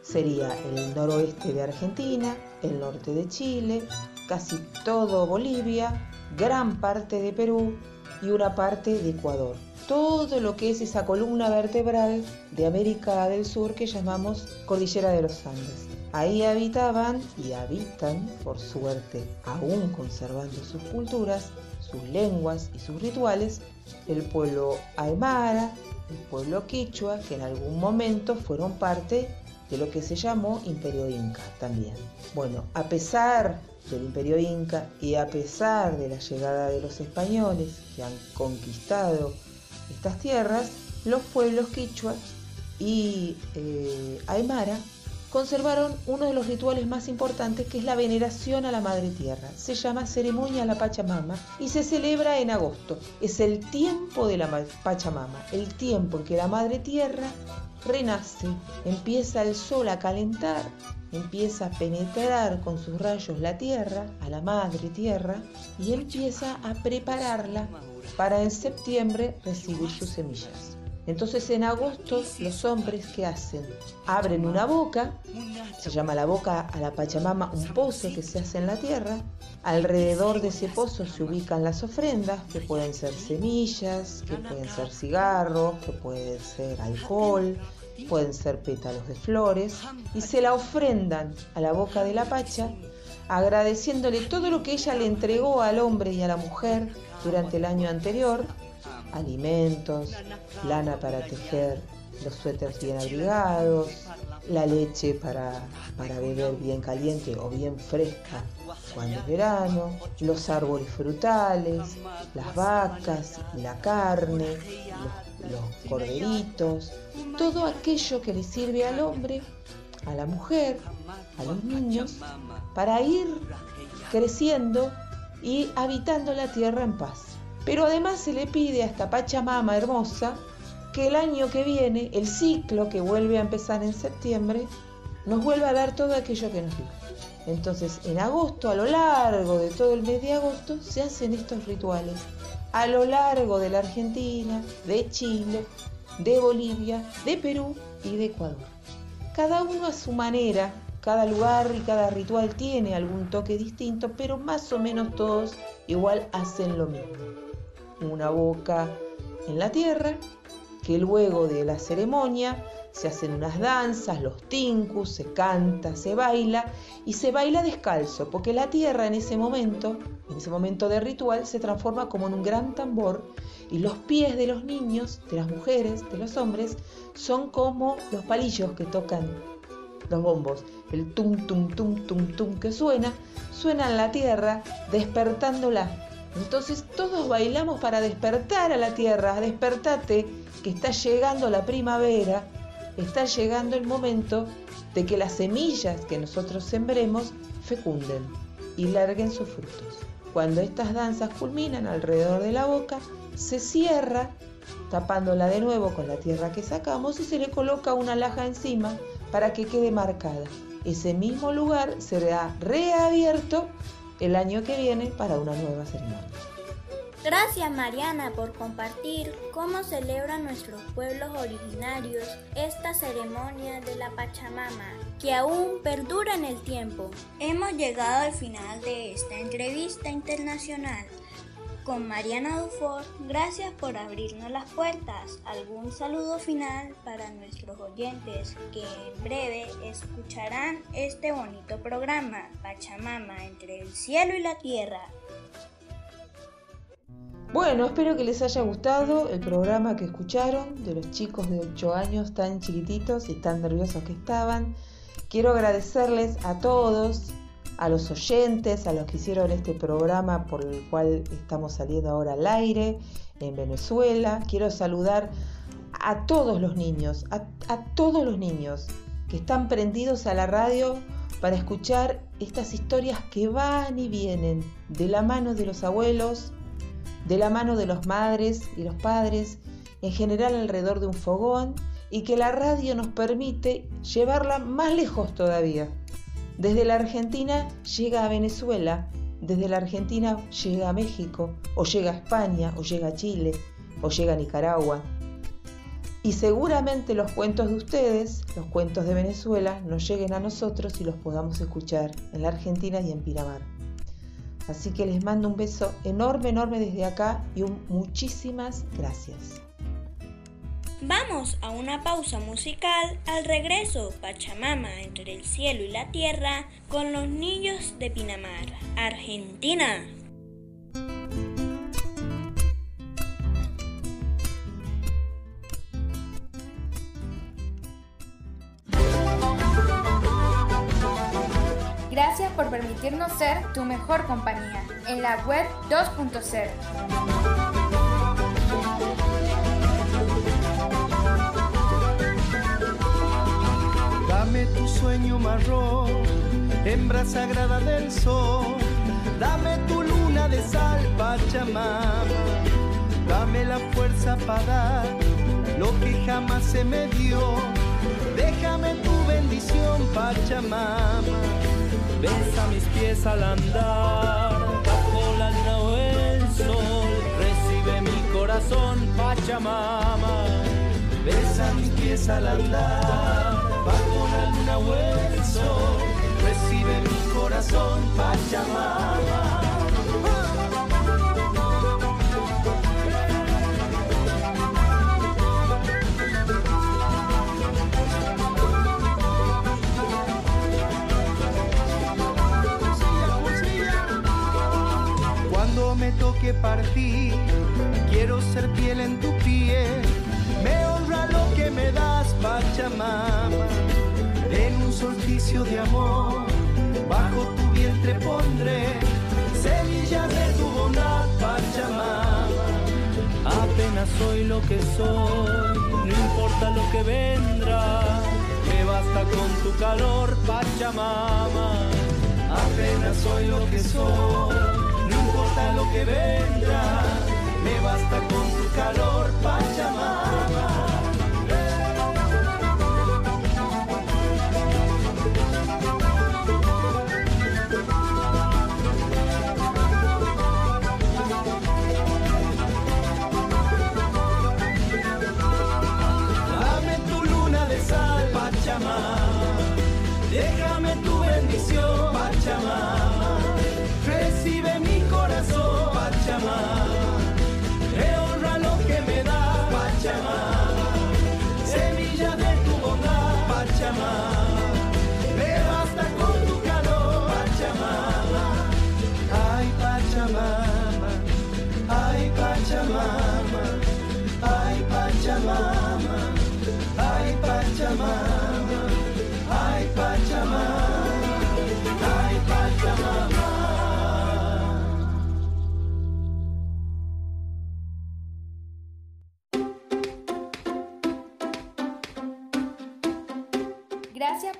Sería el noroeste de Argentina, el norte de Chile, casi todo Bolivia, gran parte de Perú y una parte de Ecuador. Todo lo que es esa columna vertebral de América del Sur que llamamos Cordillera de los Andes. Ahí habitaban y habitan, por suerte, aún conservando sus culturas, sus lenguas y sus rituales, el pueblo aymara, el pueblo quichua, que en algún momento fueron parte de lo que se llamó Imperio Inca también. Bueno, a pesar del Imperio Inca y a pesar de la llegada de los españoles que han conquistado estas tierras, los pueblos quichua y eh, aymara conservaron uno de los rituales más importantes que es la veneración a la Madre Tierra. Se llama ceremonia a la Pachamama y se celebra en agosto. Es el tiempo de la ma- Pachamama, el tiempo en que la Madre Tierra renace, empieza el sol a calentar, empieza a penetrar con sus rayos la tierra, a la madre tierra, y empieza a prepararla para en septiembre recibir sus semillas. Entonces en agosto los hombres que hacen abren una boca, se llama la boca a la Pachamama un pozo que se hace en la tierra, alrededor de ese pozo se ubican las ofrendas que pueden ser semillas, que pueden ser cigarros, que pueden ser alcohol, pueden ser pétalos de flores. Y se la ofrendan a la boca de la Pacha agradeciéndole todo lo que ella le entregó al hombre y a la mujer durante el año anterior, alimentos, lana para tejer los suéteres bien abrigados, la leche para, para beber bien caliente o bien fresca cuando es verano, los árboles frutales, las vacas, la carne, los, los corderitos, todo aquello que le sirve al hombre, a la mujer, a los niños, para ir creciendo y habitando la tierra en paz. Pero además se le pide a esta Pachamama hermosa que el año que viene, el ciclo que vuelve a empezar en septiembre, nos vuelva a dar todo aquello que nos dio. Entonces, en agosto, a lo largo de todo el mes de agosto, se hacen estos rituales. A lo largo de la Argentina, de Chile, de Bolivia, de Perú y de Ecuador. Cada uno a su manera, cada lugar y cada ritual tiene algún toque distinto, pero más o menos todos igual hacen lo mismo. Una boca en la tierra que luego de la ceremonia se hacen unas danzas, los tincus, se canta, se baila y se baila descalzo, porque la tierra en ese momento, en ese momento de ritual, se transforma como en un gran tambor y los pies de los niños, de las mujeres, de los hombres, son como los palillos que tocan los bombos. El tum, tum, tum, tum, tum que suena, suena en la tierra, despertándola. Entonces todos bailamos para despertar a la tierra, despertate, que está llegando la primavera, está llegando el momento de que las semillas que nosotros sembremos fecunden y larguen sus frutos. Cuando estas danzas culminan alrededor de la boca, se cierra tapándola de nuevo con la tierra que sacamos y se le coloca una laja encima para que quede marcada. Ese mismo lugar será reabierto el año que viene para una nueva ceremonia. Gracias Mariana por compartir cómo celebran nuestros pueblos originarios esta ceremonia de la Pachamama, que aún perdura en el tiempo. Hemos llegado al final de esta entrevista internacional con Mariana Dufour. Gracias por abrirnos las puertas. ¿Algún saludo final para nuestros oyentes que en breve escucharán este bonito programa Pachamama entre el cielo y la tierra? Bueno, espero que les haya gustado el programa que escucharon de los chicos de 8 años tan chiquititos y tan nerviosos que estaban. Quiero agradecerles a todos, a los oyentes, a los que hicieron este programa por el cual estamos saliendo ahora al aire en Venezuela. Quiero saludar a todos los niños, a, todos los niños que están prendidos a la radio para escuchar estas historias que van y vienen de la mano de los abuelos, de la mano de los madres y los padres, en general alrededor de un fogón, y que la radio nos permite llevarla más lejos todavía. Desde la Argentina llega a Venezuela, desde la Argentina llega a México, o llega a España, o llega a Chile, o llega a Nicaragua. Y seguramente los cuentos de ustedes, los cuentos de Venezuela, nos lleguen a nosotros y los podamos escuchar en la Argentina y en Pinamar. Así que les mando un beso enorme, enorme desde acá y un muchísimas gracias. Vamos a una pausa musical. Al regreso, Pachamama entre el cielo y la tierra con los niños de Pinamar, Argentina. Gracias por permitirnos ser tu mejor compañía en la web 2.0. sueño marrón, hembra sagrada del sol. Dame tu luna de sal, Pachamama. Dame la fuerza para dar lo que jamás se me dio. Déjame tu bendición, Pachamama. Besa mis pies al andar, bajo la luna o el sol. Recibe mi corazón, Pachamama. Besa mis pies al andar, bajo Recibe mi corazón, Pachamama. Cuando me toque partir, quiero ser piel en tu piel. Me honra lo que me das, Pachamama. En un solsticio de amor, bajo tu vientre pondré semillas de tu bondad, Pachamama. Apenas soy lo que soy, no importa lo que vendrá. Me basta con tu calor, Pachamama. Apenas soy lo que soy, no importa lo que vendrá. Me basta con tu calor, Pachamama.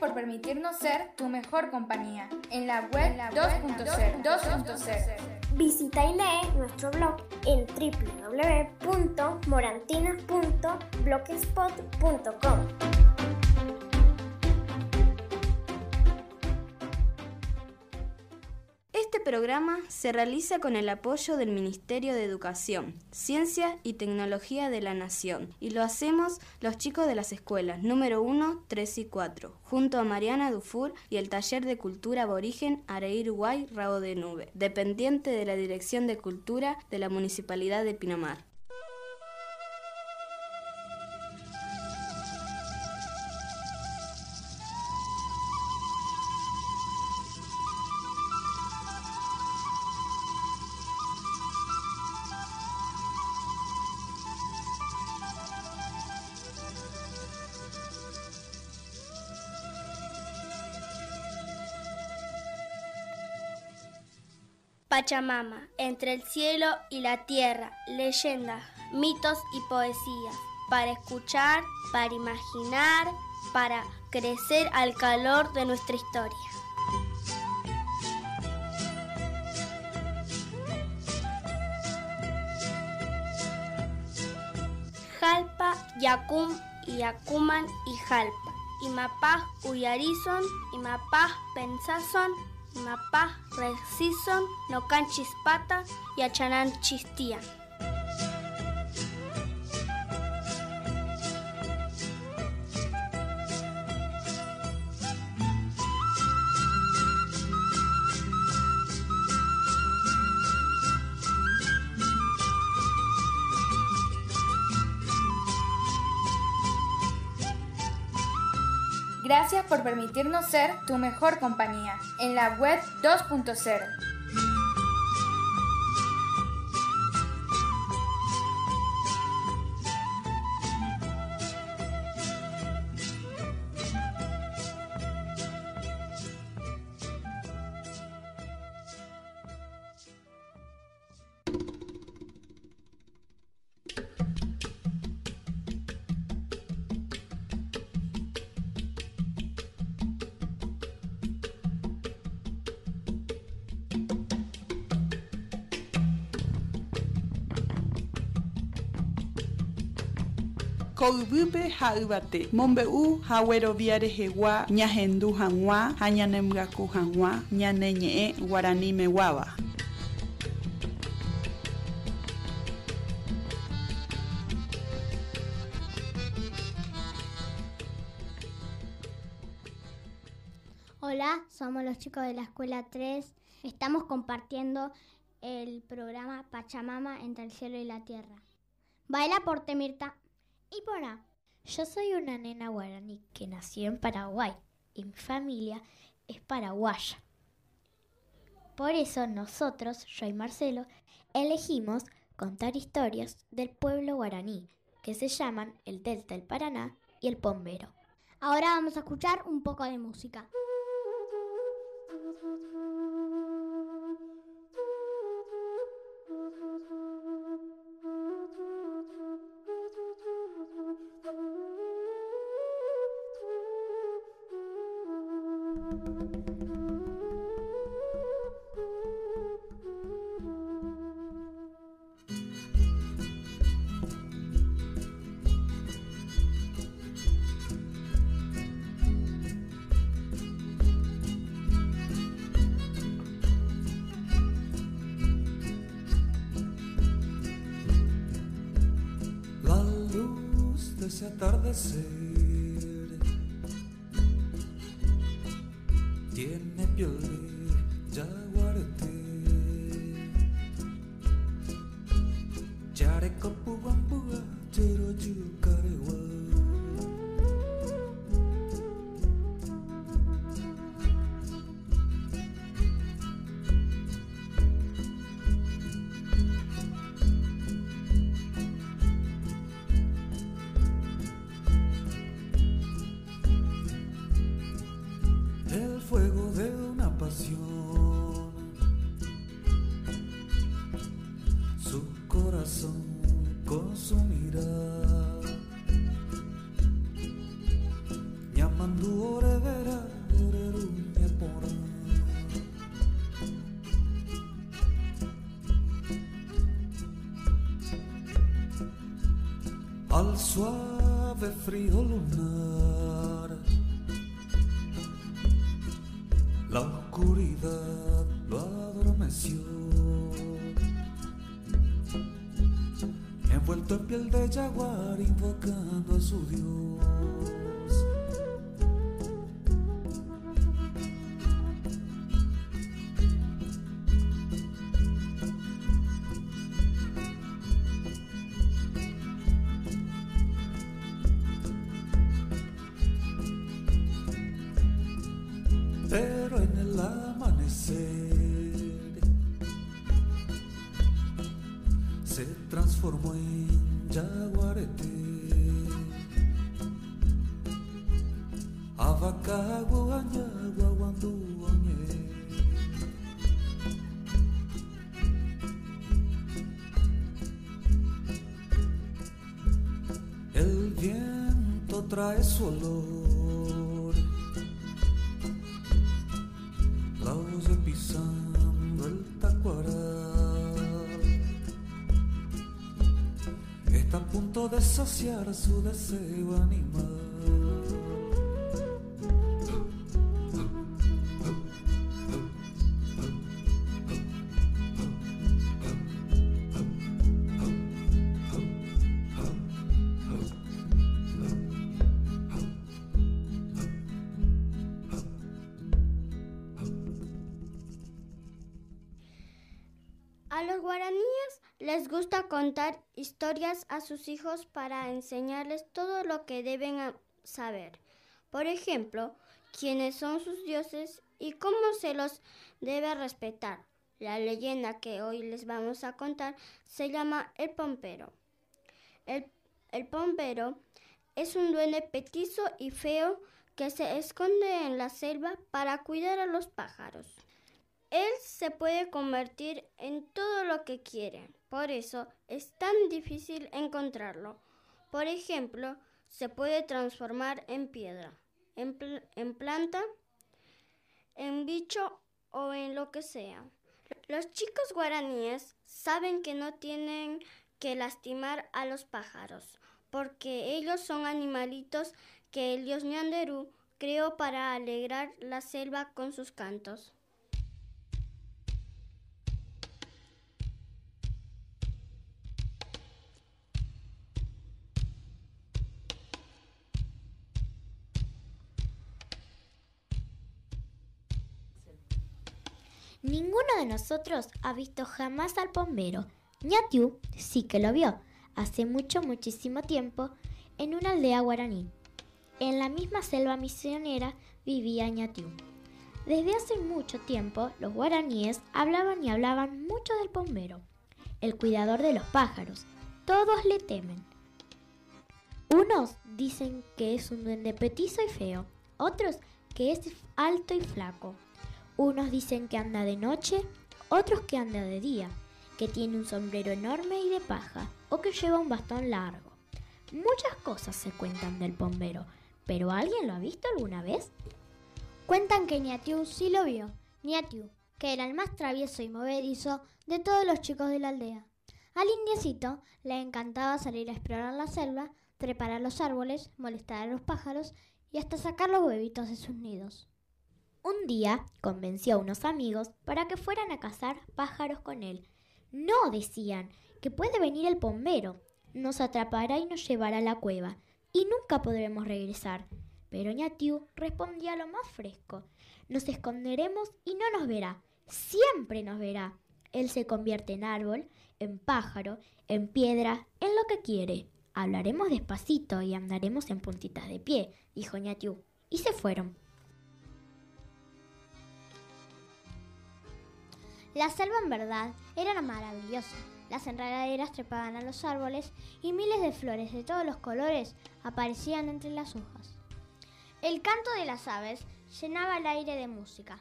Por permitirnos ser tu mejor compañía en la web 2.0. 2.0. Visita y lee nuestro blog en www.morantinas.blogspot.com. programa se realiza con el apoyo del Ministerio de Educación, Ciencia y Tecnología de la Nación y lo hacemos los chicos de las escuelas número 1, 3 y 4, junto a Mariana Dufour y el Taller de Cultura Aborigen Areir Guay Rabo de Nube, dependiente de la Dirección de Cultura de la Municipalidad de Pinamar. Pachamama, entre el cielo y la tierra, leyendas, mitos y poesías, para escuchar, para imaginar, para crecer al calor de nuestra historia. Jalpa, Yacum y Yacuman y Jalpa. Imapaj Uyarizon, Imapaj Pensazon, Imapaj Resison, Nocan Chispata y Achanan Chistian. Gracias por permitirnos ser tu mejor compañía en la web 2.0. Hola, somos los chicos de la escuela 3. Estamos compartiendo el programa Pachamama entre el cielo y la tierra. Baila por Temirta. Y por A. Yo soy una nena guaraní que nació en Paraguay y mi familia es paraguaya. Por eso nosotros, yo y Marcelo, elegimos contar historias del pueblo guaraní, que se llaman el Delta del Paraná y el Pombero. Ahora vamos a escuchar un poco de música. Su olor. La oye pisando el tacuaral. Está a punto de saciar su deseo contar historias a sus hijos para enseñarles todo lo que deben saber. Por ejemplo, quiénes son sus dioses y cómo se los debe respetar. La leyenda que hoy les vamos a contar se llama El Pompero. El, el Pompero es un duende petizo y feo que se esconde en la selva para cuidar a los pájaros. Él se puede convertir en todo lo que quiere, por eso es tan difícil encontrarlo. Por ejemplo, se puede transformar en piedra, en, pl- en planta, en bicho o en lo que sea. Los chicos guaraníes saben que no tienen que lastimar a los pájaros, porque ellos son animalitos que el dios Ñanderú creó para alegrar la selva con sus cantos. Ninguno de nosotros ha visto jamás al bombero. Ñatiu sí que lo vio, hace mucho, muchísimo tiempo, en una aldea guaraní. En la misma selva misionera vivía Ñatiu. Desde hace mucho tiempo, los guaraníes hablaban y hablaban mucho del bombero, el cuidador de los pájaros. Todos le temen. Unos dicen que es un duende petizo y feo, otros que es alto y flaco. Unos dicen que anda de noche, otros que anda de día, que tiene un sombrero enorme y de paja, o que lleva un bastón largo. Muchas cosas se cuentan del bombero, pero ¿alguien lo ha visto alguna vez? Cuentan que Niatiu sí lo vio. Niatiu, que era el más travieso y movedizo de todos los chicos de la aldea. Al indiecito le encantaba salir a explorar la selva, trepar a los árboles, molestar a los pájaros y hasta sacar los huevitos de sus nidos. Un día convenció a unos amigos para que fueran a cazar pájaros con él. No, decían, que puede venir el bombero, nos atrapará y nos llevará a la cueva, y nunca podremos regresar. Pero Ñatiu respondía lo más fresco, nos esconderemos y no nos verá, siempre nos verá. Él se convierte en árbol, en pájaro, en piedra, en lo que quiere. Hablaremos despacito y andaremos en puntitas de pie, dijo Ñatiu, y se fueron. La selva en verdad era maravillosa. Las enredaderas trepaban a los árboles y miles de flores de todos los colores aparecían entre las hojas. El canto de las aves llenaba el aire de música.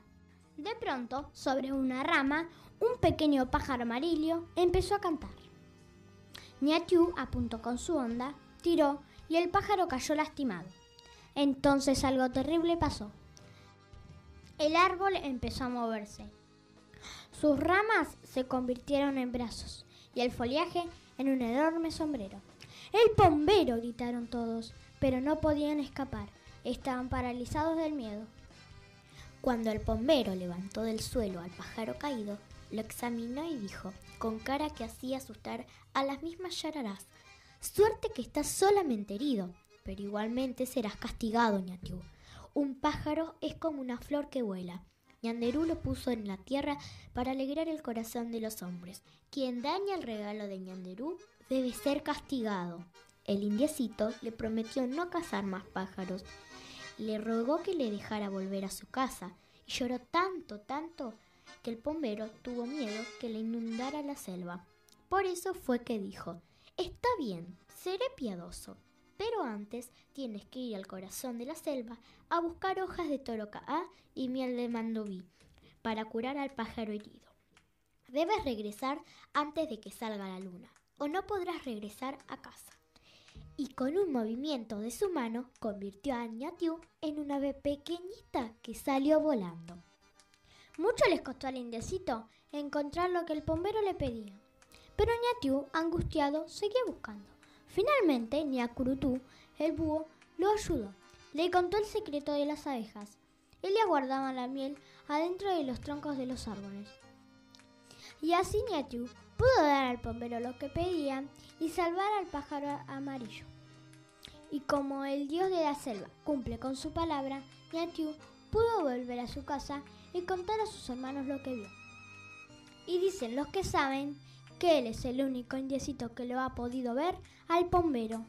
De pronto, sobre una rama, un pequeño pájaro amarillo empezó a cantar. Ñatiu apuntó con su onda, tiró y el pájaro cayó lastimado. Entonces algo terrible pasó. El árbol empezó a moverse. Sus ramas se convirtieron en brazos y el follaje en un enorme sombrero. ¡El bombero! gritaron todos, pero no podían escapar. Estaban paralizados del miedo. Cuando el bombero levantó del suelo al pájaro caído, lo examinó y dijo, con cara que hacía asustar a las mismas yararás, Suerte que estás solamente herido, pero igualmente serás castigado, ñatiú. Un pájaro es como una flor que vuela. Ñanderú lo puso en la tierra para alegrar el corazón de los hombres. Quien daña el regalo de Ñanderú debe ser castigado. El indiecito le prometió no cazar más pájaros. Le rogó que le dejara volver a su casa y lloró tanto, tanto que el bombero tuvo miedo que le inundara la selva. Por eso fue que dijo, Está bien, seré piadoso, pero antes tienes que ir al corazón de la selva a buscar hojas de torocaá y miel de mandobí para curar al pájaro herido. Debes regresar antes de que salga la luna, o no podrás regresar a casa. Y con un movimiento de su mano convirtió a Ñatiu en una ave pequeñita que salió volando. Mucho les costó al indiecito encontrar lo que el bombero le pedía. Pero Ñatiu, angustiado, seguía buscando. Finalmente, Ñacurutú, el búho, lo ayudó. Le contó el secreto de las abejas. Ellas guardaban la miel adentro de los troncos de los árboles. Y así Ñatiu pudo dar al bombero lo que pedía y salvar al pájaro amarillo. Y como el dios de la selva cumple con su palabra, Ñatiu pudo volver a su casa y contar a sus hermanos lo que vio. Y dicen los que saben que él es el único indiecito que lo ha podido ver al bombero.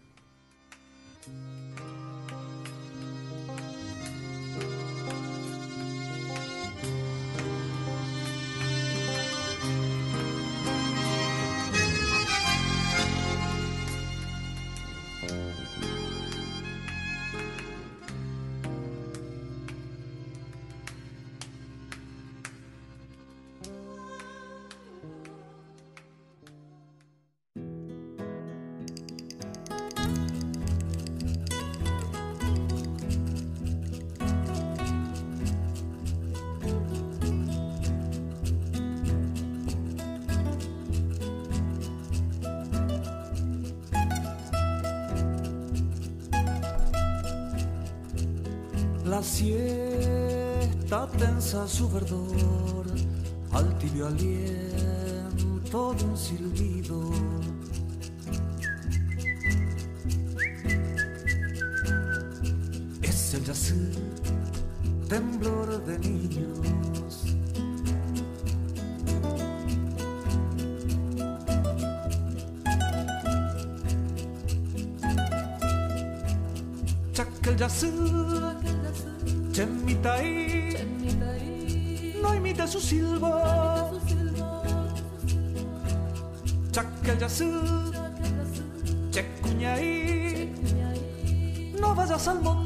Tensa su verdor al tibio aliento de un silbido. Es el yacer, temblor de niños. Chacal yacer Chemitai, imite su silbo. Chacal yasu, checuñai, no vayas al monte.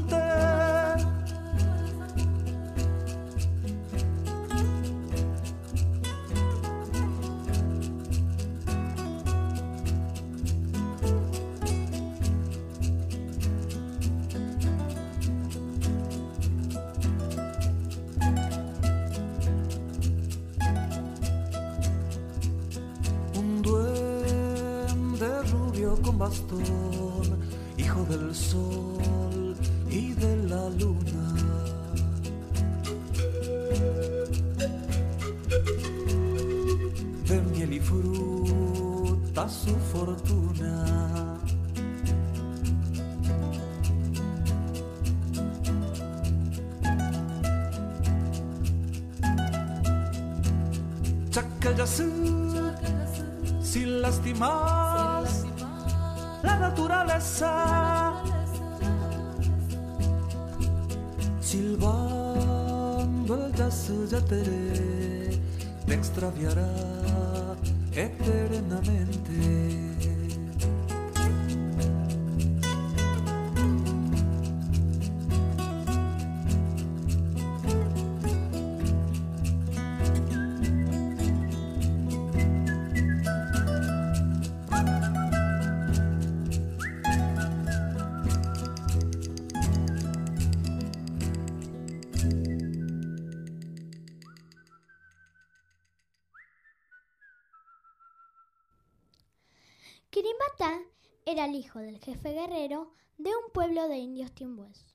Hijo del sol y de la luna. De miel y fruta su fortuna. Chacayasú, sin lastimar la naturaleza. Silbando el yasu yateré, me extraviará eternamente. Timbúes.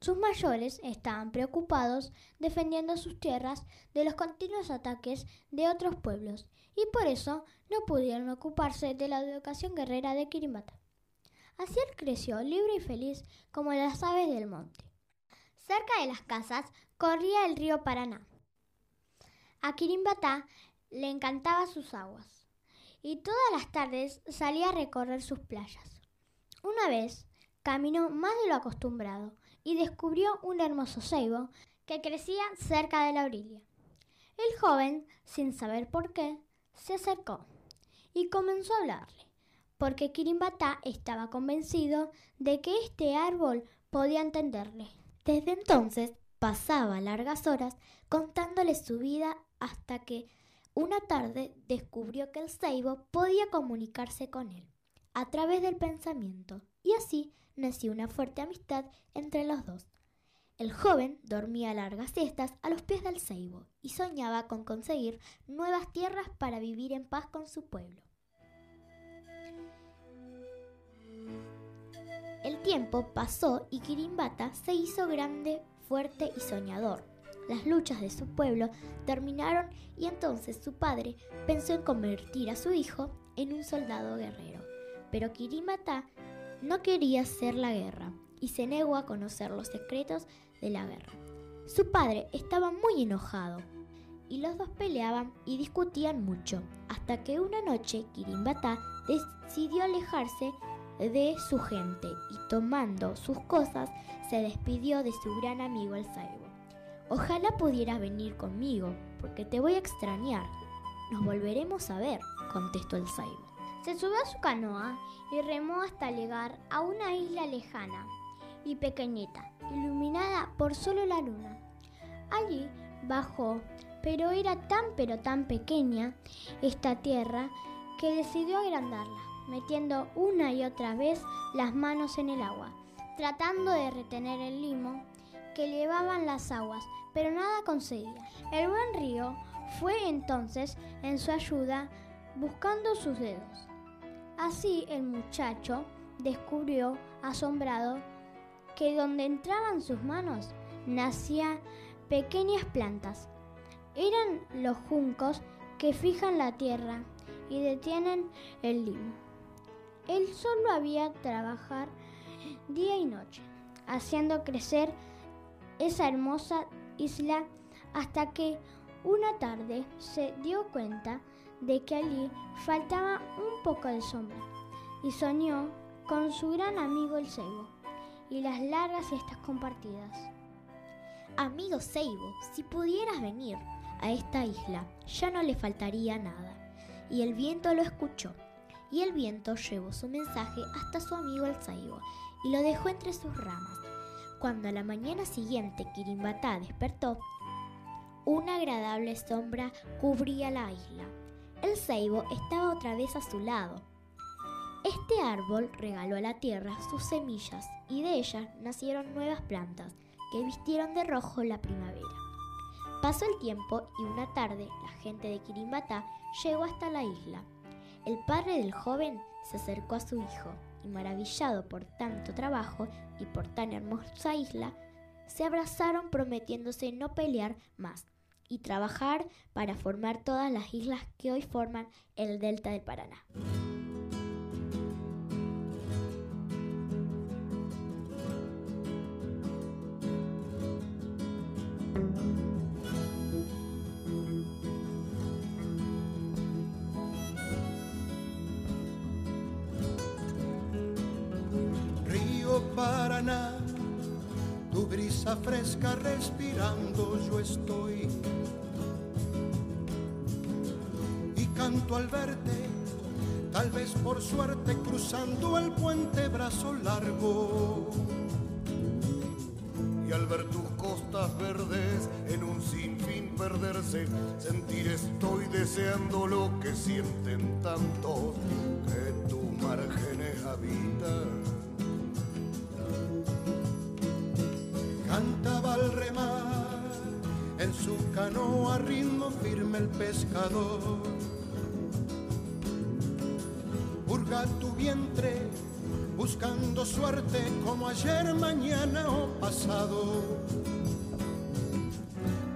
Sus mayores estaban preocupados defendiendo sus tierras de los continuos ataques de otros pueblos y por eso no pudieron ocuparse de la educación guerrera de Quirimbata. Así él creció libre y feliz como las aves del monte. Cerca de las casas corría el río Paraná. A Quirimbata le encantaban sus aguas y todas las tardes salía a recorrer sus playas. Una vez caminó más de lo acostumbrado y descubrió un hermoso ceibo que crecía cerca de la orilla. El joven, sin saber por qué, se acercó y comenzó a hablarle, porque Quirimbata estaba convencido de que este árbol podía entenderle. Desde entonces pasaba largas horas contándole su vida hasta que una tarde descubrió que el ceibo podía comunicarse con él a través del pensamiento y así nació una fuerte amistad entre los dos. El joven dormía largas siestas a los pies del ceibo y soñaba con conseguir nuevas tierras para vivir en paz con su pueblo. El tiempo pasó y Quirimbata se hizo grande, fuerte y soñador. Las luchas de su pueblo terminaron y entonces su padre pensó en convertir a su hijo en un soldado guerrero. Pero Quirimbata no quería hacer la guerra y se negó a conocer los secretos de la guerra. Su padre estaba muy enojado y los dos peleaban y discutían mucho, hasta que una noche Quirimbata decidió alejarse de su gente y tomando sus cosas se despidió de su gran amigo el Saibo. Ojalá pudieras venir conmigo, porque te voy a extrañar. Nos volveremos a ver, contestó el Saibo. Se subió a su canoa y remó hasta llegar a una isla lejana y pequeñita, iluminada por solo la luna. Allí bajó, pero era tan pero tan pequeña esta tierra que decidió agrandarla, metiendo una y otra vez las manos en el agua, tratando de retener el limo que llevaban las aguas, pero nada conseguía. El buen río fue entonces en su ayuda buscando sus dedos. Así el muchacho descubrió, asombrado, que donde entraban sus manos nacían pequeñas plantas. Eran los juncos que fijan la tierra y detienen el limo. Él solo había trabajar día y noche, haciendo crecer esa hermosa isla hasta que una tarde se dio cuenta de que allí faltaba un poco de sombra y soñó con su gran amigo el ceibo y las largas siestas compartidas. Amigo ceibo, si pudieras venir a esta isla, ya no le faltaría nada. Y el viento lo escuchó, y el viento llevó su mensaje hasta su amigo el ceibo y lo dejó entre sus ramas. Cuando a la mañana siguiente Kirimbatá despertó, una agradable sombra cubría la isla. El ceibo estaba otra vez a su lado. Este árbol regaló a la tierra sus semillas y de ellas nacieron nuevas plantas que vistieron de rojo la primavera. Pasó el tiempo y una tarde la gente de Quirimbata llegó hasta la isla. El padre del joven se acercó a su hijo y maravillado por tanto trabajo y por tan hermosa isla, se abrazaron prometiéndose no pelear más y trabajar para formar todas las islas que hoy forman el delta del Paraná. Río Paraná, tu brisa fresca respirando yo estoy. Canto al verte, tal vez por suerte cruzando el puente brazo largo. Y al ver tus costas verdes en un sinfín perderse, sentir estoy deseando lo que sienten tantos que tus márgenes habitan. Cantaba al remar en su canoa ritmo firme el pescador. Tu vientre buscando suerte como ayer, mañana o pasado.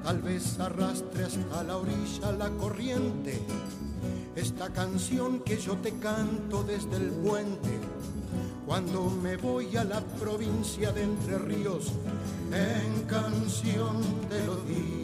Tal vez arrastre hasta la orilla la corriente esta canción que yo te canto desde el puente. Cuando me voy a la provincia de Entre Ríos, en canción te lo digo.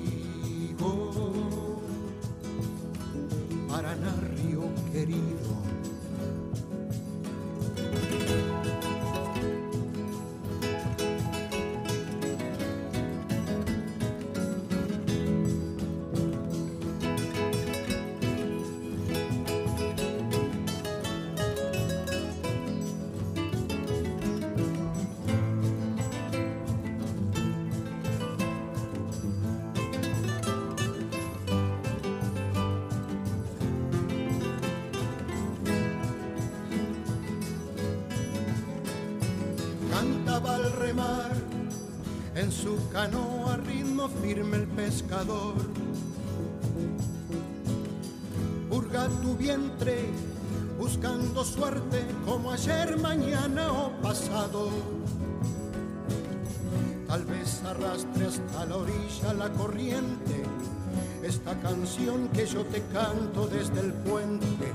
Yo te canto desde el puente.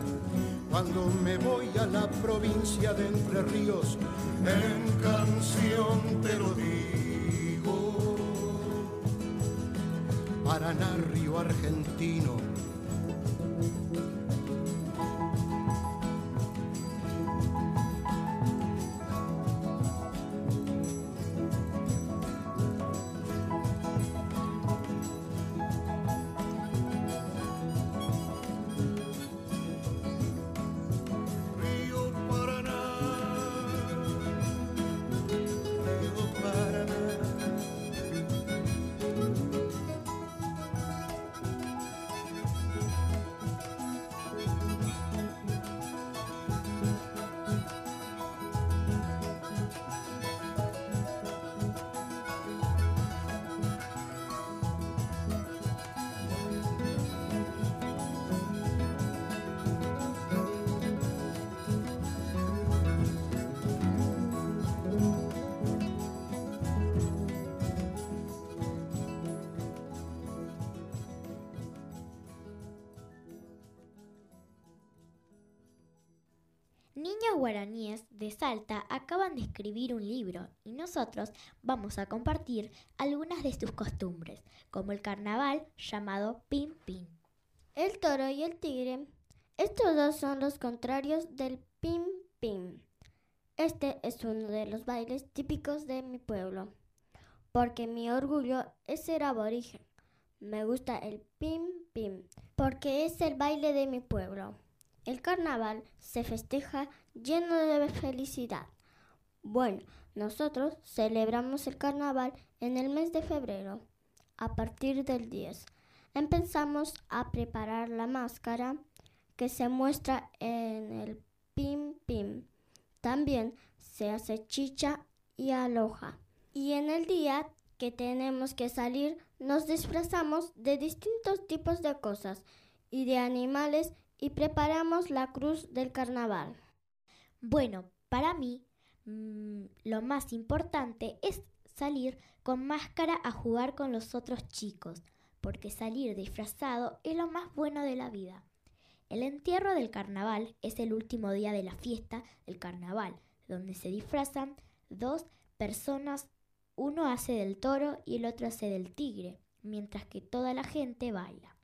Cuando me voy a la provincia de Entre Ríos, en canción te lo digo. Paraná, río argentino. Guaraníes de Salta acaban de escribir un libro y nosotros vamos a compartir algunas de sus costumbres, como el carnaval llamado Pim Pim. El toro y el tigre. Estos dos son los contrarios del pim pim. Este es uno de los bailes típicos de mi pueblo, porque mi orgullo es ser aborigen. Me gusta el pim pim, porque es el baile de mi pueblo. El carnaval se festeja lleno de felicidad. Bueno, nosotros celebramos el carnaval en el mes de febrero, a partir del 10. Empezamos a preparar la máscara que se muestra en el pim pim. También se hace chicha y aloja. Y en el día que tenemos que salir nos disfrazamos de distintos tipos de cosas y de animales y preparamos la cruz del carnaval. Bueno, para mí mm, lo más importante es salir con máscara a jugar con los otros chicos, porque salir disfrazado es lo más bueno de la vida. El entierro del carnaval es el último día de la fiesta del carnaval, donde se disfrazan dos personas, uno hace del toro y el otro hace del tigre, mientras que toda la gente baila.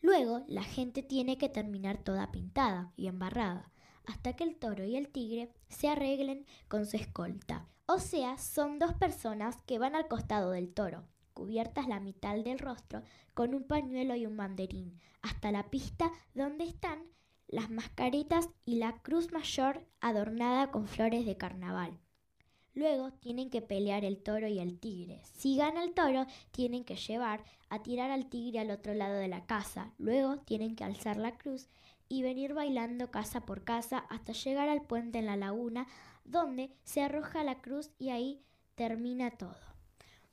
Luego la gente tiene que terminar toda pintada y embarrada, hasta que el toro y el tigre se arreglen con su escolta. O sea, son dos personas que van al costado del toro, cubiertas la mitad del rostro con un pañuelo y un banderín, hasta la pista donde están las mascaritas y la cruz mayor adornada con flores de carnaval. Luego tienen que pelear el toro y el tigre. Si gana el toro, tienen que llevar a tirar al tigre al otro lado de la casa. Luego tienen que alzar la cruz y venir bailando casa por casa hasta llegar al puente en la laguna, donde se arroja la cruz y ahí termina todo.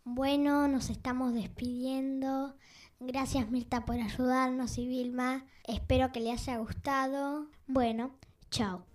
Bueno, nos estamos despidiendo. Gracias Mirta por ayudarnos y Vilma. Espero que le haya gustado. Bueno, chao.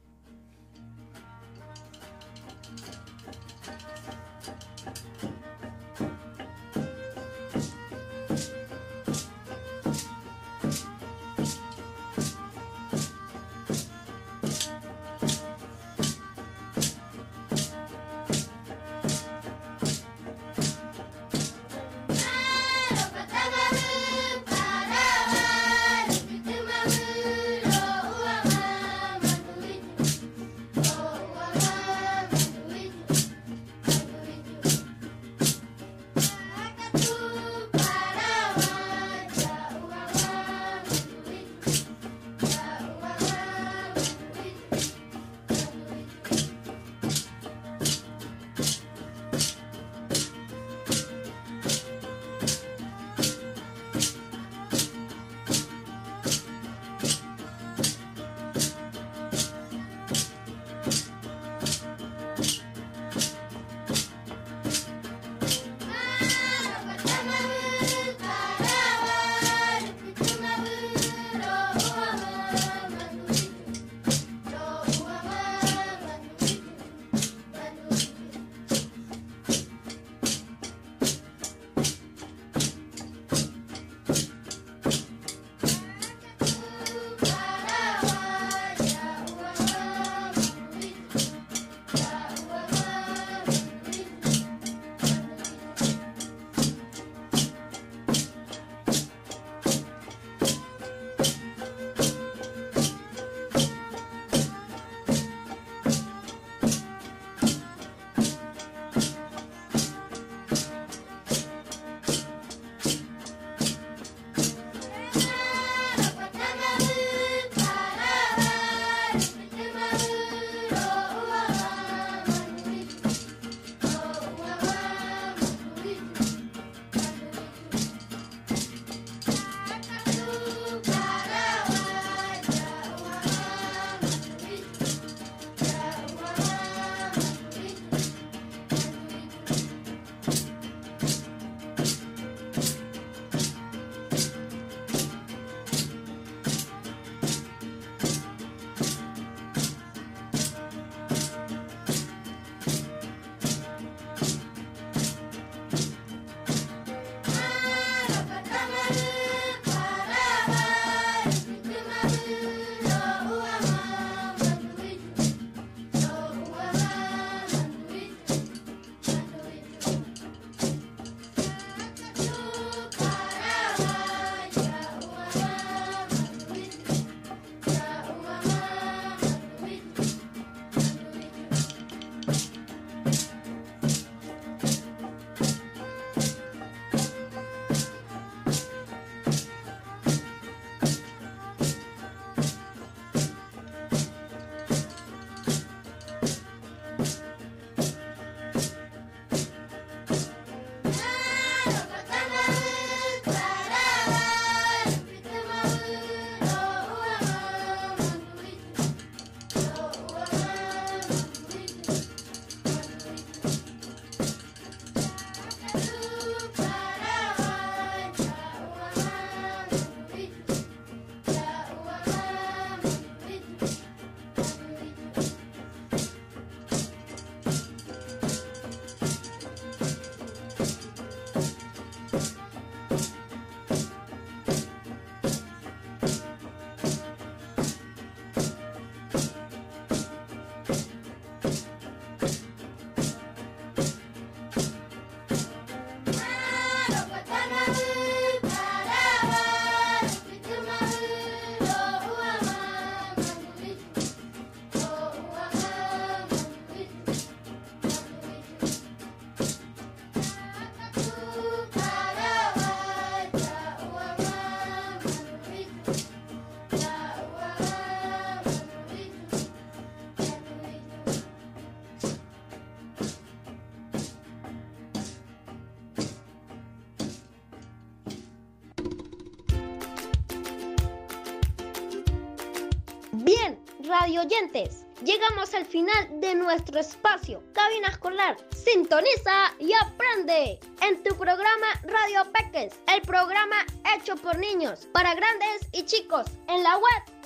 oyentes, llegamos al final de nuestro espacio. Cabina Escolar, sintoniza y aprende en tu programa Radio Peques, el programa hecho por niños, para grandes y chicos, en la web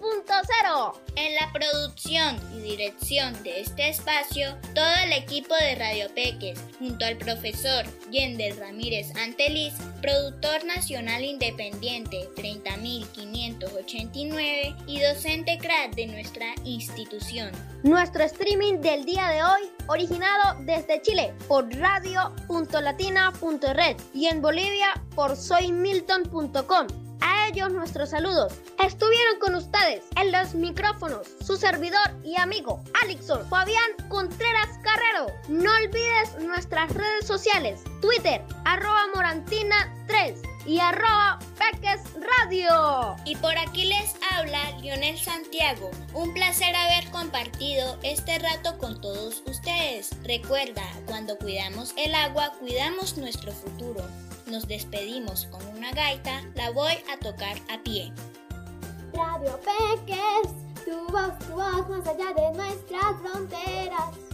2.0. En la producción y dirección de este espacio, todo el equipo de Radio Peques, junto al profesor Yendel Ramírez Anteliz, productor nacional independiente 30.589 y docente crack de nuestra institución. Nuestro streaming del día de hoy, originado desde Chile por radio.latina.red y en Bolivia por soymilton.com a ellos nuestros saludos. Estuvieron con ustedes en los micrófonos su servidor y amigo Alixon Fabián Contreras Carrero. No olvides nuestras redes sociales, Twitter, arroba Morantina3 y arroba Peques Radio. Y por aquí les habla Lionel Santiago. Un placer haber compartido este rato con todos ustedes. Recuerda, cuando cuidamos el agua, cuidamos nuestro futuro nos despedimos con una gaita, la voy a tocar a pie. Radio Peques, tu voz, tu voz más allá de nuestras fronteras.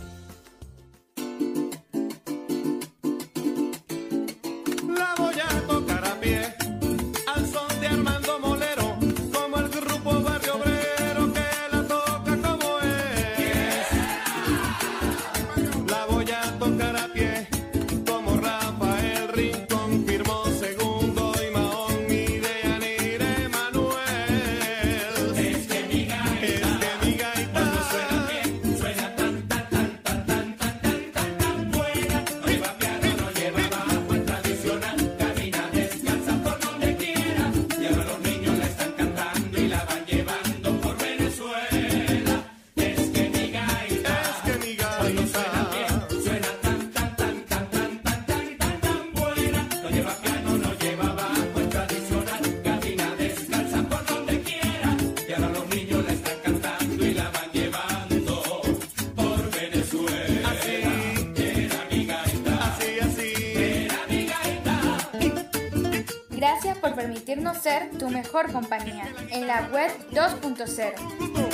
tu mejor compañía en la web 2.0.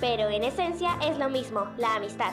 pero en esencia es lo mismo, la amistad.